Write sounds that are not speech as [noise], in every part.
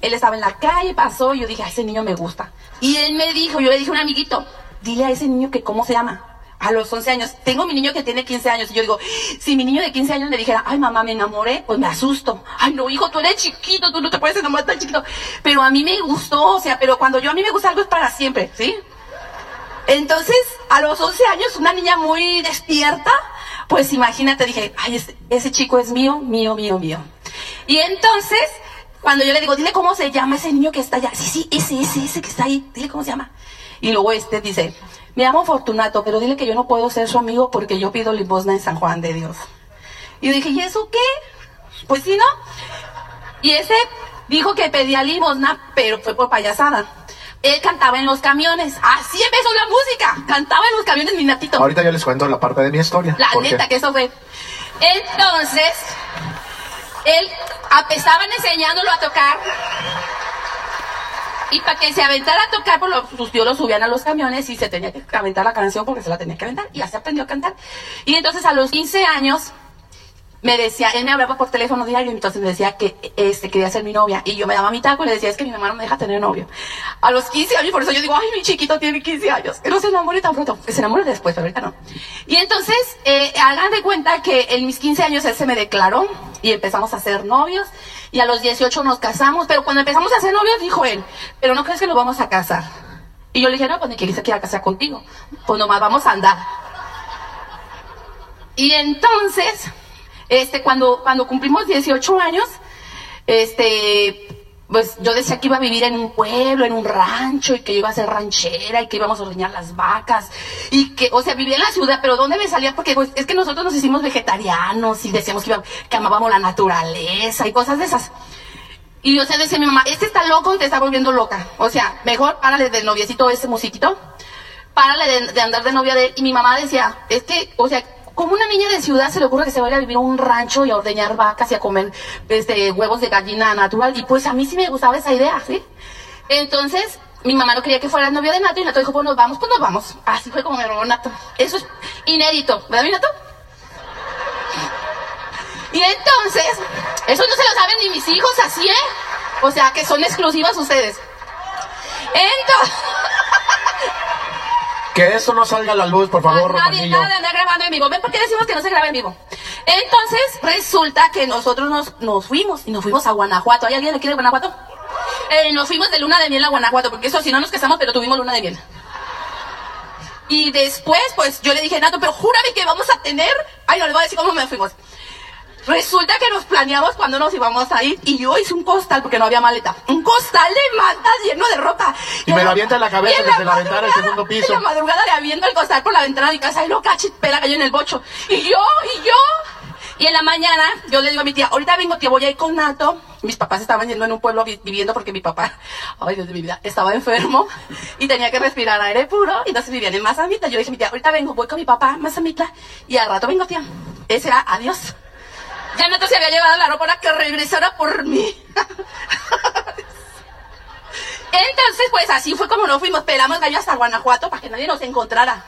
Él estaba en la calle, pasó, y yo dije, a ese niño me gusta. Y él me dijo, yo le dije a un amiguito, dile a ese niño que cómo se llama. A los 11 años. Tengo mi niño que tiene 15 años. Y yo digo, si mi niño de 15 años le dijera, ay mamá, me enamoré, pues me asusto. Ay no, hijo, tú eres chiquito, tú no te puedes enamorar tan chiquito. Pero a mí me gustó, o sea, pero cuando yo a mí me gusta algo es para siempre, ¿sí? Entonces, a los 11 años, una niña muy despierta, pues imagínate, dije, ay, ese, ese chico es mío, mío, mío, mío. Y entonces, cuando yo le digo, dile cómo se llama ese niño que está allá. Sí, sí, ese, ese, ese que está ahí, dile cómo se llama. Y luego este dice, me llamo Fortunato, pero dile que yo no puedo ser su amigo porque yo pido limosna en San Juan de Dios. Y yo dije, ¿y eso qué? Pues sí, ¿no? Y ese dijo que pedía limosna, pero fue por payasada. Él cantaba en los camiones. Así empezó la música. Cantaba en los camiones, mi natito. Ahorita yo les cuento la parte de mi historia. La neta, que eso fue. Entonces, él estaban enseñándolo a tocar. Y para que se aventara a tocar, pues los, sus tíos lo subían a los camiones y se tenía que aventar la canción porque se la tenía que aventar. Y así aprendió a cantar. Y entonces a los 15 años me decía, él me hablaba por teléfono diario, entonces me decía que este, quería ser mi novia. Y yo me daba mi taco y le decía, es que mi mamá no me deja tener novio. A los 15 años, por eso yo digo, ay, mi chiquito tiene 15 años, que no se enamore tan pronto, que se enamore después, pero ahorita no. Y entonces, eh, hagan de cuenta que en mis 15 años él se me declaró y empezamos a ser novios. Y a los 18 nos casamos, pero cuando empezamos a ser novios, dijo él, pero no crees que nos vamos a casar. Y yo le dije, no, pues ni que se quiera casar contigo, pues nomás vamos a andar. Y entonces, este, cuando, cuando cumplimos 18 años, este, pues yo decía que iba a vivir en un pueblo, en un rancho, y que iba a ser ranchera, y que íbamos a ordeñar las vacas, y que, o sea, vivía en la ciudad, pero ¿dónde me salía? Porque pues, es que nosotros nos hicimos vegetarianos, y decíamos que, iba- que amábamos la naturaleza, y cosas de esas. Y o sea, decía mi mamá, este está loco y te está volviendo loca. O sea, mejor párale del noviecito ese musiquito, párale de andar de novia de él. Y mi mamá decía, es que, o sea, como una niña de ciudad se le ocurre que se vaya a vivir a un rancho y a ordeñar vacas y a comer este, huevos de gallina natural. Y pues a mí sí me gustaba esa idea, ¿sí? Entonces, mi mamá no quería que fuera novia de Nato y Nato dijo, pues nos vamos, pues nos vamos. Así fue como me robó Nato. Eso es inédito, ¿verdad, mi Nato? Y entonces, eso no se lo saben ni mis hijos, así, ¿eh? O sea, que son exclusivas ustedes. Entonces, Que eso no salga a la luz, por favor, nadie, Romanillo. nada de andar grabando en vivo. ¿Ven por qué decimos que no se graba en vivo? Entonces, resulta que nosotros nos, nos fuimos y nos fuimos a Guanajuato. ¿Hay alguien que quiere Guanajuato? Eh, nos fuimos de luna de miel a Guanajuato, porque eso si no nos casamos, pero tuvimos luna de miel. Y después, pues yo le dije, Nato, pero júrame que vamos a tener. Ay, no le voy a decir cómo me fuimos. Resulta que nos planeamos cuando nos íbamos a ir y yo hice un costal porque no había maleta. Un costal de mantas lleno de ropa. Y me lo avienta en la cabeza en desde la ventana del segundo piso. En la madrugada le aviento el costal por la ventana de mi casa y lo cachit pela cayó en el bocho. Y yo, y yo. Y en la mañana yo le digo a mi tía, ahorita vengo tía, voy a ir con Nato. Mis papás estaban yendo en un pueblo vi- viviendo porque mi papá, ay Dios de mi vida, estaba enfermo y tenía que respirar aire puro. Y entonces vivían en Mazamitla. Yo le dije a mi tía, ahorita vengo, voy con mi papá Mazamitla y al rato vengo tía. Ese era adiós. Ya Nato se había llevado la ropa para que regresara por mí. Entonces, pues así fue como nos fuimos. Pelamos gallo hasta Guanajuato para que nadie nos encontrara.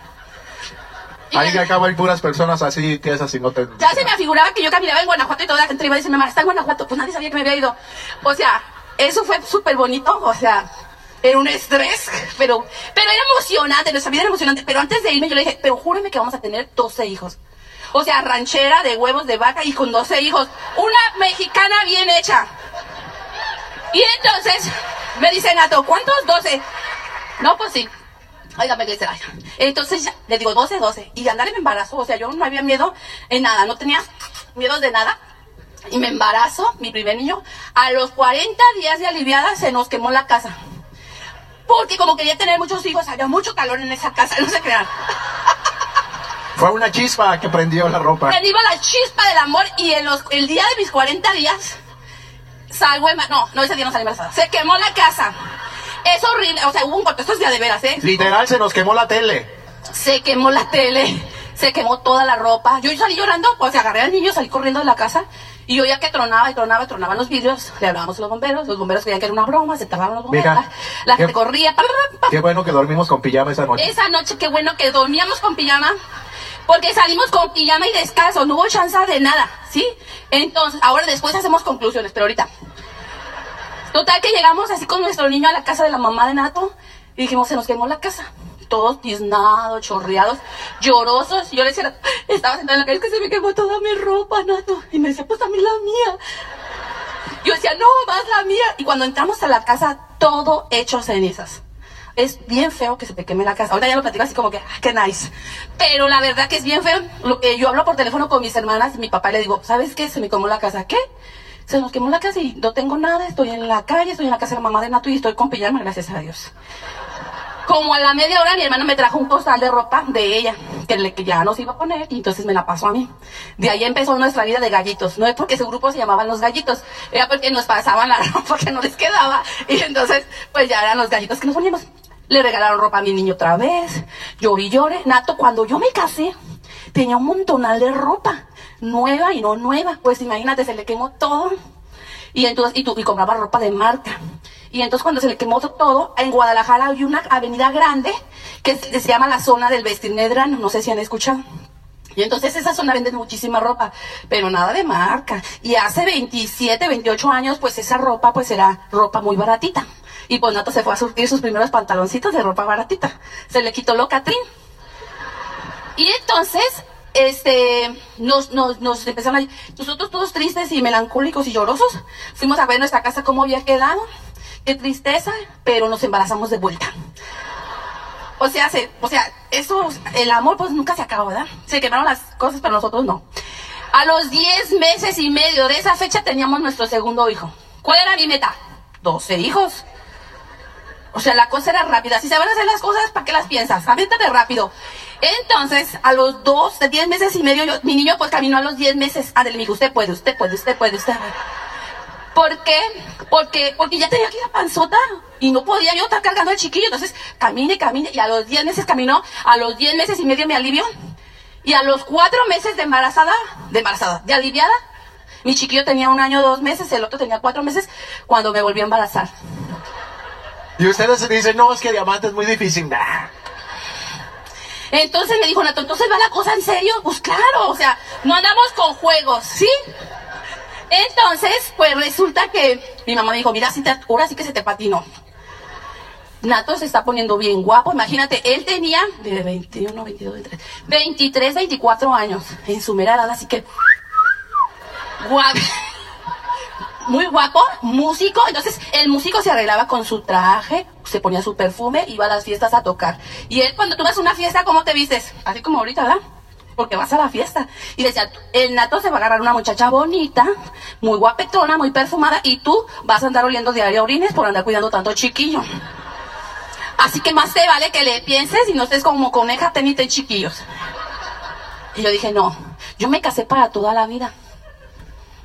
Y Ahí que acabo hay puras personas así que esas y no te... ya se me afiguraba que yo caminaba en Guanajuato y toda la gente iba a decir, mamá, está en Guanajuato. Pues nadie sabía que me había ido. O sea, eso fue súper bonito. O sea, era un estrés, pero, pero era emocionante. Nuestra vida era emocionante. Pero antes de irme yo le dije, pero júrame que vamos a tener 12 hijos. O sea, ranchera de huevos de vaca y con 12 hijos. Una mexicana bien hecha. Y entonces me dice Nato, ¿cuántos? 12. No, pues sí. Óigame que será. Entonces le digo 12, 12. Y andar en embarazo, o sea, yo no había miedo en nada, no tenía miedo de nada. Y me embarazo, mi primer niño. A los 40 días de aliviada se nos quemó la casa. Porque como quería tener muchos hijos, había mucho calor en esa casa, [laughs] no se crean. Fue una chispa que prendió la ropa. Me iba la chispa del amor y en los, el día de mis 40 días salgo embarazada. No, no, ese día no salí embarazada. Se quemó la casa. Es horrible. O sea, hubo un corte. Esto es día de veras, ¿eh? Literal se nos quemó la tele. Se quemó la tele. Se quemó toda la ropa. Yo salí llorando. Sea, agarré al niño, salí corriendo de la casa. Y yo ya que tronaba y tronaba y tronaban los vidrios, le hablábamos a los bomberos. Los bomberos creían que era una broma, se tardaban los bomberos. Mija, la gente corría. pa, pa, pa, Qué bueno que dormimos con pijama esa noche. esa noche, qué bueno que dormíamos con pijama, porque salimos con pijama y descalzo, no hubo chance de nada, ¿sí? Entonces, ahora después hacemos conclusiones, pero ahorita. Total que llegamos así con nuestro niño a la casa de la mamá de Nato y dijimos, se nos quemó la casa. Todos tiznados, chorreados, llorosos. Yo le decía, estaba sentada en la calle, es que se me quemó toda mi ropa, Nato. Y me decía, pues también la mía. Yo decía, no, más la mía. Y cuando entramos a la casa, todo hecho cenizas. Es bien feo que se te queme la casa. Ahorita ya lo platico así como que, ah, qué nice. Pero la verdad que es bien feo. Lo que yo hablo por teléfono con mis hermanas mi papá le digo, ¿sabes qué? Se me quemó la casa. ¿Qué? Se nos quemó la casa y no tengo nada. Estoy en la calle, estoy en la casa de la mamá de Nato y estoy con pijama, gracias a Dios. Como a la media hora mi hermano me trajo un costal de ropa de ella, que, le, que ya nos iba a poner, y entonces me la pasó a mí. De ahí empezó nuestra vida de gallitos. No es porque su grupo se llamaban los gallitos, era porque nos pasaban la [laughs] ropa que no les quedaba, y entonces pues ya eran los gallitos que nos poníamos. Le regalaron ropa a mi niño otra vez, lloré y lloré. Nato, cuando yo me casé, tenía un montonal de ropa, nueva y no nueva. Pues imagínate, se le quemó todo. Y entonces, y, tú, y compraba ropa de marca. Y entonces cuando se le quemó todo, en Guadalajara hay una avenida grande que se, llama la zona del vestir medrano, no sé si han escuchado. Y entonces esa zona vende muchísima ropa, pero nada de marca. Y hace 27, 28 años, pues esa ropa pues era ropa muy baratita. Y pues Nato se fue a surtir sus primeros pantaloncitos de ropa baratita. Se le quitó lo Catrín. Y entonces, este, nos, nos, nos empezaron a... Nosotros todos tristes y melancólicos y llorosos, fuimos a ver nuestra casa cómo había quedado. Qué tristeza, pero nos embarazamos de vuelta. O sea, se, o sea, eso, el amor pues nunca se acaba, ¿verdad? Se quemaron las cosas, pero nosotros no. A los 10 meses y medio de esa fecha teníamos nuestro segundo hijo. ¿Cuál era mi meta? 12 hijos. O sea, la cosa era rápida. Si se van a hacer las cosas, ¿para qué las piensas? Aviéntate rápido. Entonces, a los dos, de 10 meses y medio, yo- mi niño pues caminó a los 10 meses. Ándale, mi hijo, usted puede, usted puede, usted puede, usted puede. ¿Por qué? Porque, porque ya tenía aquí la panzota y no podía yo estar cargando al chiquillo. Entonces, camine, camine. Y a los 10 meses caminó, a los 10 meses y medio me alivió. Y a los 4 meses de embarazada, de embarazada, de aliviada, mi chiquillo tenía un año, dos meses, el otro tenía cuatro meses cuando me volvió a embarazar. Y ustedes dicen, no, es que diamante es muy difícil. Nah. Entonces me dijo Nato, entonces va la cosa en serio. Pues claro, o sea, no andamos con juegos, ¿sí? Entonces, pues resulta que mi mamá me dijo, mira, ahora sí que se te patinó. Nato se está poniendo bien guapo. Imagínate, él tenía de 21, 22, 23, 23, 24 años en su mera edad, así que guapo. Muy guapo, músico. Entonces, el músico se arreglaba con su traje, se ponía su perfume, iba a las fiestas a tocar. Y él, cuando tú vas a una fiesta, ¿cómo te vistes? Así como ahorita, ¿verdad? Porque vas a la fiesta. Y decía, el nato se va a agarrar una muchacha bonita, muy guapetona, muy perfumada, y tú vas a andar oliendo diario orines por andar cuidando tanto chiquillo. Así que más te vale que le pienses y no estés como coneja, tenite chiquillos. Y yo dije, no, yo me casé para toda la vida.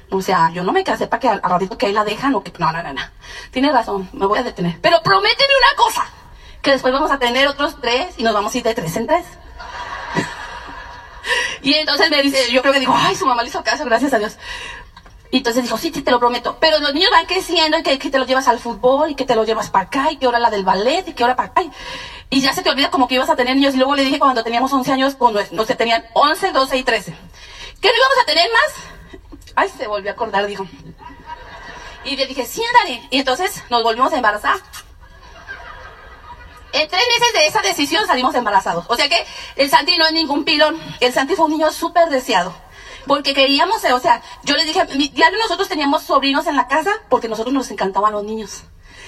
O sea, yo no me casé para que al, ratito que ahí la dejan o que... No, no, no, no. Tienes razón, me voy a detener. Pero prométeme una cosa, que después vamos a tener otros tres y nos vamos a ir de tres en tres. [laughs] Y entonces me dice, yo creo que digo, ay, su mamá le hizo caso, gracias a Dios. Y entonces dijo, sí, sí, te lo prometo. Pero los niños van creciendo y que, te los llevas al fútbol y que te los llevas para acá y que ahora la del ballet y que ahora para acá. Y, ya se te olvida como que ibas a tener niños. Y luego le dije cuando teníamos 11 años, cuando no se tenían 11, 12 y 13. ¿Que no íbamos a tener más? Ay, se volvió a acordar, dijo. Y le dije, sí. Y entonces nos volvimos a embarazar. En tres meses de esa decisión salimos embarazados. O sea que el Santi no es ningún pilón. El Santi fue un niño súper deseado. Porque queríamos, o sea, yo les dije, diario nosotros teníamos sobrinos en la casa porque nosotros nos encantaban los niños.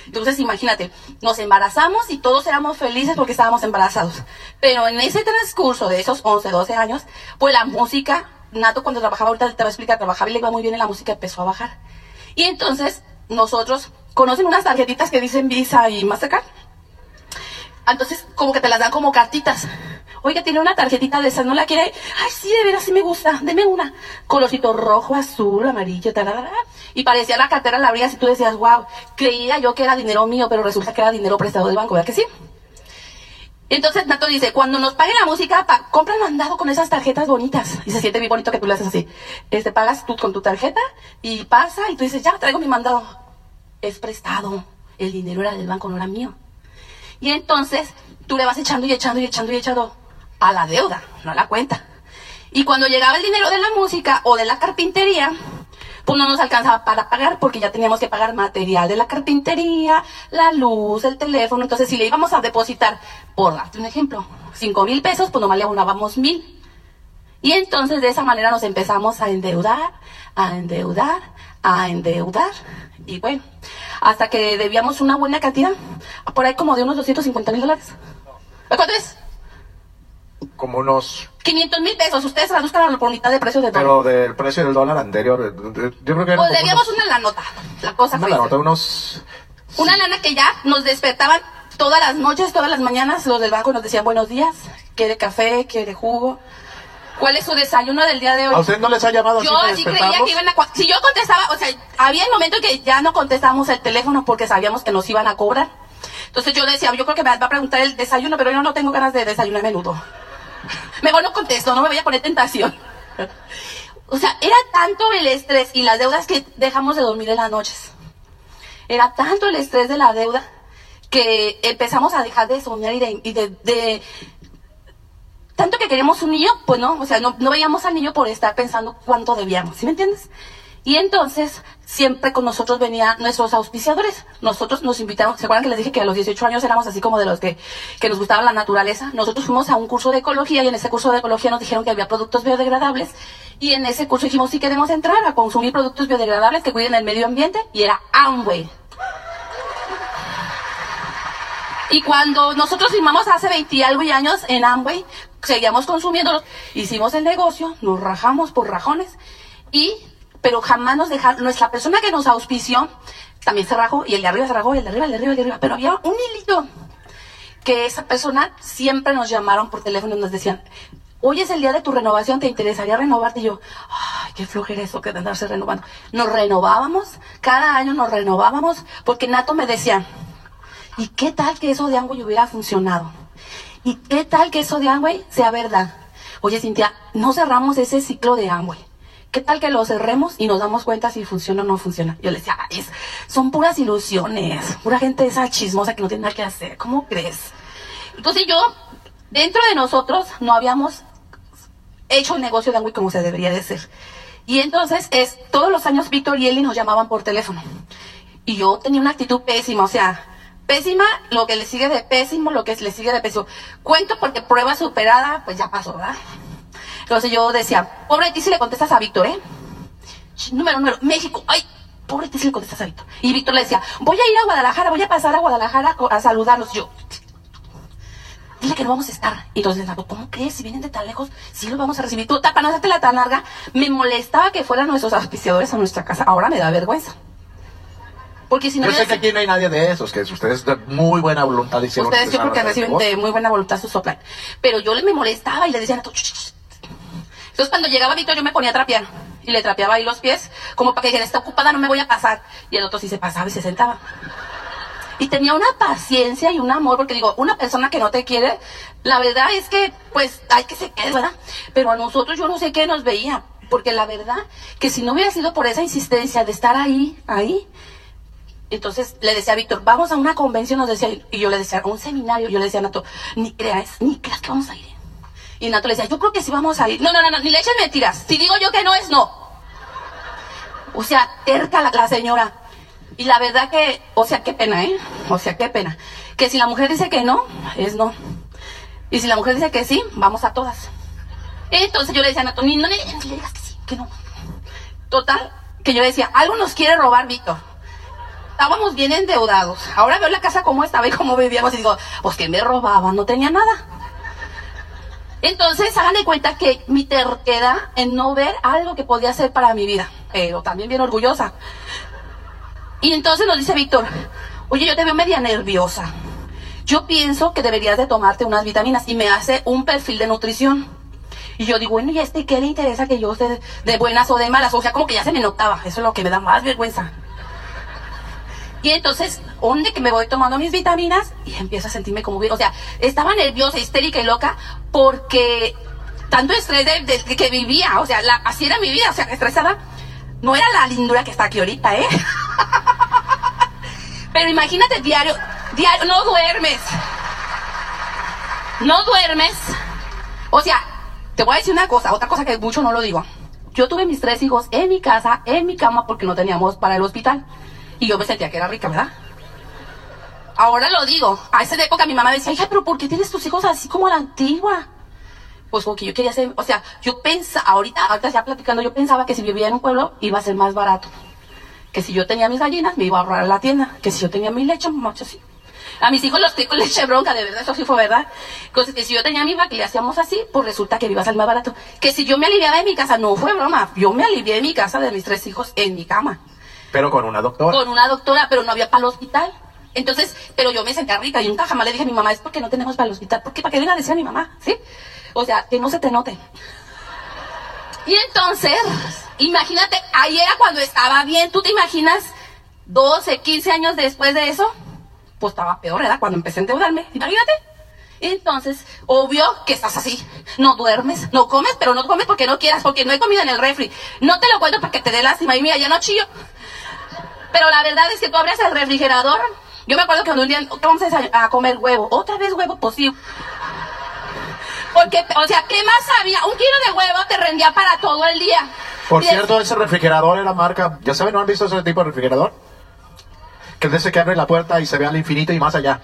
Entonces, imagínate, nos embarazamos y todos éramos felices porque estábamos embarazados. Pero en ese transcurso de esos 11, 12 años, pues la música, Nato cuando trabajaba, ahorita te voy a explicar, trabajaba y le iba muy bien en la música, empezó a bajar. Y entonces, nosotros, ¿conocen unas tarjetitas que dicen Visa y Mastercard? Entonces, como que te las dan como cartitas. Oiga, tiene una tarjetita de esas, ¿no la quiere? Ay, sí, de veras, sí me gusta. Deme una. Colorcito rojo, azul, amarillo, tarara. Y parecía la cartera, la abrías y tú decías, wow, creía yo que era dinero mío, pero resulta que era dinero prestado del banco, ¿verdad que sí? Entonces Nato dice, cuando nos paguen la música, pa compran mandado con esas tarjetas bonitas. Y se siente bien bonito que tú le haces así. Este, pagas tú con tu tarjeta y pasa y tú dices, ya, traigo mi mandado. Es prestado. El dinero era del banco, no era mío. Y entonces tú le vas echando y echando y echando y echando a la deuda, no a la cuenta. Y cuando llegaba el dinero de la música o de la carpintería, pues no nos alcanzaba para pagar porque ya teníamos que pagar material de la carpintería, la luz, el teléfono. Entonces, si le íbamos a depositar, por darte un ejemplo, cinco mil pesos, pues nomás le abonábamos mil. Y entonces de esa manera nos empezamos a endeudar, a endeudar, a endeudar. Y bueno, hasta que debíamos una buena cantidad, por ahí como de unos 250 mil dólares. ¿Cuánto es? Como unos... 500 mil pesos. Ustedes traduzcan por mitad de precio del dólar. Pero del precio del dólar anterior, eh, yo creo que... Pues debíamos unos- una la nota. La cosa Una la nota, unos... Una lana que ya nos despertaban todas las noches, todas las mañanas. Los del banco nos decían buenos días. ¿Quiere café? ¿Quiere jugo? ¿Cuál es su desayuno del día de hoy? ¿A usted no les ha llamado Yo así así para creía que despertarlos? iban a... cua- Si yo contestaba, o sea, había el momento que ya no contestábamos el teléfono porque sabíamos que nos iban a cobrar. Entonces yo decía, yo creo que me va a preguntar el desayuno, pero yo no tengo ganas de desayunar a menudo. Mejor no contesto, no me voy a poner tentación. O sea, era tanto el estrés y las deudas que dejamos de dormir en las noches. Era tanto el estrés de la deuda que empezamos a dejar de soñar y de, y de- de- tanto que queríamos un niño, pues no, o sea, no, no veíamos al niño por estar pensando cuánto debíamos, ¿sí me entiendes? Y entonces, siempre con nosotros venían nuestros auspiciadores. Nosotros nos invitaron, ¿se acuerdan que les dije que a los 18 años éramos así como de los que, que nos gustaba la naturaleza? Nosotros fuimos a un curso de ecología y en ese curso de ecología nos dijeron que había productos biodegradables. Y en ese curso dijimos, sí queremos entrar a consumir productos biodegradables que cuiden el medio ambiente. Y era Amway. Y cuando nosotros firmamos hace 20 y algo y años en Amway, seguíamos consumiéndolos, hicimos el negocio, nos rajamos por rajones, y, pero jamás nos dejaron, nuestra persona que nos auspició, también se rajó, y el de arriba se rajó, y el de arriba, el de arriba, el de arriba, pero había un hilito, que esa persona siempre nos llamaron por teléfono y nos decían, hoy es el día de tu renovación, ¿te interesaría renovarte? Y yo, ay, qué flojera eso que andarse renovando. Nos renovábamos, cada año nos renovábamos, porque Nato me decía, ¿Y qué tal que eso de Amway hubiera funcionado? ¿Y qué tal que eso de Amway sea verdad? Oye, Cintia, no cerramos ese ciclo de Amway. ¿Qué tal que lo cerremos y nos damos cuenta si funciona o no funciona? Yo le decía, "Ay, es- son puras ilusiones, pura gente esa chismosa que no tiene nada que hacer. ¿Cómo crees? Entonces yo, dentro de nosotros, no habíamos hecho el negocio de Amway como se debería de ser. Y entonces, es, todos los años Víctor y Eli nos llamaban por teléfono. Y yo tenía una actitud pésima, o sea, pésima, lo que le sigue de pésimo, lo que le sigue de pésimo. Cuento porque prueba superada, pues ya pasó, ¿verdad? Entonces yo decía, pobre ti si le contestas a Víctor, ¿eh? Número, número, México, ay, pobre ti si le contestas a Víctor. Y Víctor le decía, voy a ir a Guadalajara, voy a pasar a Guadalajara a a saludarlos. Yo, dile que no vamos a estar. Y entonces, ¿cómo crees? Si vienen de tan lejos, sí los vamos a recibir. Tú, para no hacerte la tan larga, me molestaba que fueran nuestros auspiciadores a nuestra casa. Ahora me da vergüenza. Porque si no Yo sé que aquí no hay nadie de esos, que ustedes de muy buena voluntad hicieron Ustedes yo creo que a reciben de muy buena voluntad su soplan. Pero yo le me molestaba y le decía, "Nato, ch, ch, ch". Entonces cuando llegaba Víctor yo me ponía a y le trapeaba ahí los pies como para que dijera, está ocupada, no me voy a pasar. Y el otro sí se pasaba y se sentaba. Y tenía una paciencia y un amor, porque digo, una persona que no te quiere, la verdad es que, pues, hay que se quede, ¿verdad? Pero a nosotros yo no sé qué nos veía, porque la verdad que si no hubiera sido por esa insistencia de estar ahí, ahí, entonces le decía a Víctor, vamos a una convención, nos decía, y yo le decía, a un seminario, yo le decía a Nato, ni creas, ni creas que vamos a ir. Y Nato le decía, yo creo que sí vamos a ir. No, no, no, no, ni le eches mentiras. Si digo yo que no es no. O sea, terca la, la señora. Y la verdad que, o sea, qué pena, ¿eh? O sea, qué pena. Que si la mujer dice que no, es no. Y si la mujer dice que sí, vamos a todas. Entonces yo le decía a Nato, ni no le, ni le digas que sí, que no. Total, que yo decía, algo nos quiere robar Víctor. Estábamos bien endeudados. Ahora veo la casa como estaba y cómo vivíamos y digo, pues que me robaban, no tenía nada. Entonces, hagan cuenta que mi terquedad en no ver algo que podía hacer para mi vida, pero también bien orgullosa. Y entonces nos dice Víctor, oye, yo te veo media nerviosa. Yo pienso que deberías de tomarte unas vitaminas y me hace un perfil de nutrición. Y yo digo, bueno, ¿y este qué le interesa que yo esté de buenas o de malas? O sea, como que ya se me notaba. Eso es lo que me da más vergüenza. Y entonces, ¿dónde que me voy tomando mis vitaminas? Y empiezo a sentirme como bien. O sea, estaba nerviosa, histérica y loca porque tanto estrés de, que vivía. O sea, así era mi vida. O sea, estresada. No era la lindura que está aquí ahorita, ¿eh? [laughs] Pero imagínate diario, diario, no duermes. No duermes. O sea, te voy a decir una cosa, otra cosa que mucho no lo digo. Yo tuve mis tres hijos en mi casa, en mi cama, porque no teníamos para el hospital. Y yo me sentía que era rica, ¿verdad? Ahora lo digo. A esa época mi mamá decía, hija, pero ¿por qué tienes tus hijos así como a la antigua? Pues porque yo quería ser, o sea, yo pensaba, ahorita, ahorita ya platicando, yo pensaba que si vivía en un pueblo iba a ser más barato. Que si yo tenía mis gallinas me iba a ahorrar la tienda. Que si yo tenía mi leche, mucho así. A mis hijos los tengo [laughs] leche bronca, de verdad, eso sí fue verdad. Entonces, que si yo tenía mi vaca y le hacíamos así, pues resulta que iba a salir más barato. Que si yo me aliviaba de mi casa, no fue broma. Yo me alivié de mi casa de mis tres hijos en mi cama. Pero con una doctora. Con una doctora, pero no había para el hospital. Entonces, pero yo me sentía rica y nunca jamás le dije a mi mamá, es porque no tenemos para el hospital. ¿Por qué? Para que venga a decir a mi mamá, ¿sí? O sea, que no se te note. Y entonces, imagínate, ahí era cuando estaba bien. ¿Tú te imaginas 12, 15 años después de eso? Pues estaba peor, ¿verdad? Cuando empecé a endeudarme. Imagínate. Entonces, obvio que estás así. No duermes, no comes, pero no comes porque no quieras, porque no hay comida en el refri. No te lo cuento para que te dé lástima. Y mira, ya no chillo. Pero la verdad es que tú abres el refrigerador. Yo me acuerdo que un día vamos a, a comer huevo. Otra vez huevo, sí. Porque, o sea, ¿qué más había? Un kilo de huevo te rendía para todo el día. Por cierto, ese refrigerador era marca. ¿Ya saben, no han visto ese tipo de refrigerador? Que es ese que abre la puerta y se ve al infinito y más allá.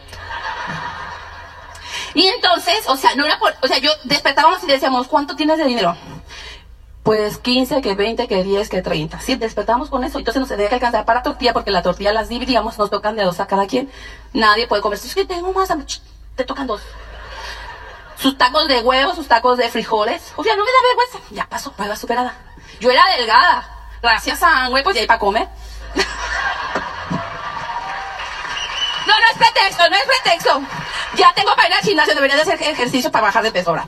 Y entonces, o sea, no era por, o sea, yo despertábamos y decíamos, ¿cuánto tienes de dinero? Pues 15, que 20, que 10, que 30. Sí, despertamos con eso. Entonces nos tenía que alcanzar para tortilla porque la tortilla las dividíamos, nos tocan de dos a cada quien. Nadie puede comer. Es que tengo más Te tocan dos. Sus tacos de huevo, sus tacos de frijoles. O sea, no me da vergüenza. Ya pasó, prueba superada. Yo era delgada. Gracias a huevos y ahí para comer. [laughs] No, no es pretexto, no es pretexto. Ya tengo para ir al gimnasio, debería de hacer ejercicio para bajar de peso ahora.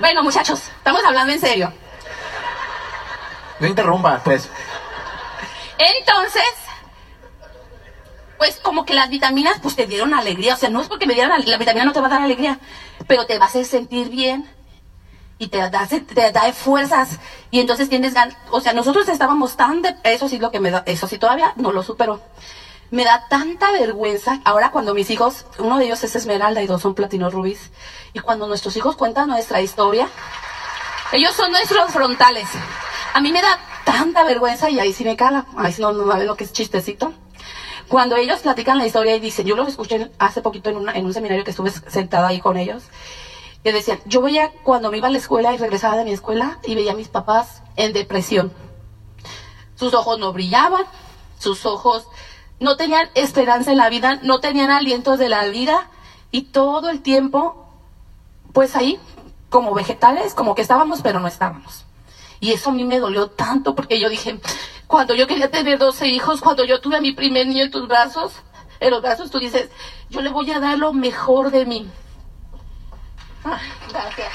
Bueno, muchachos, estamos hablando en serio. No interrumpa, pues. Entonces, pues como que las vitaminas pues te dieron alegría. O sea, no es porque me dieran la vitamina no te va a dar alegría, pero te va a hacer sentir bien y te da, te da fuerzas y entonces tienes ganas. O sea, nosotros estábamos tan de eso sí lo que me da, eso sí todavía no lo supero. Me da tanta vergüenza. Ahora cuando mis hijos, uno de ellos es Esmeralda y dos son Platino Rubis, y cuando nuestros hijos cuentan nuestra historia, ellos son nuestros frontales. A mí me da tanta vergüenza y ahí sí me cala. Ahí sí no, no lo que es chistecito. Cuando ellos platican la historia y dicen, yo los escuché hace poquito en, una- en un seminario que estuve sentada ahí con ellos, que decían, yo veía cuando me iba a la escuela y regresaba de mi escuela y veía a mis papás en depresión. Sus ojos no brillaban, sus ojos no tenían esperanza en la vida, no tenían alientos de la vida y todo el tiempo pues ahí, como vegetales, como que estábamos, pero no estábamos. Y eso a mí me dolió tanto porque yo dije, cuando yo quería tener 12 hijos, cuando yo tuve a mi primer niño en tus brazos, en los brazos, tú dices, yo le voy a dar lo mejor de mí. Gracias.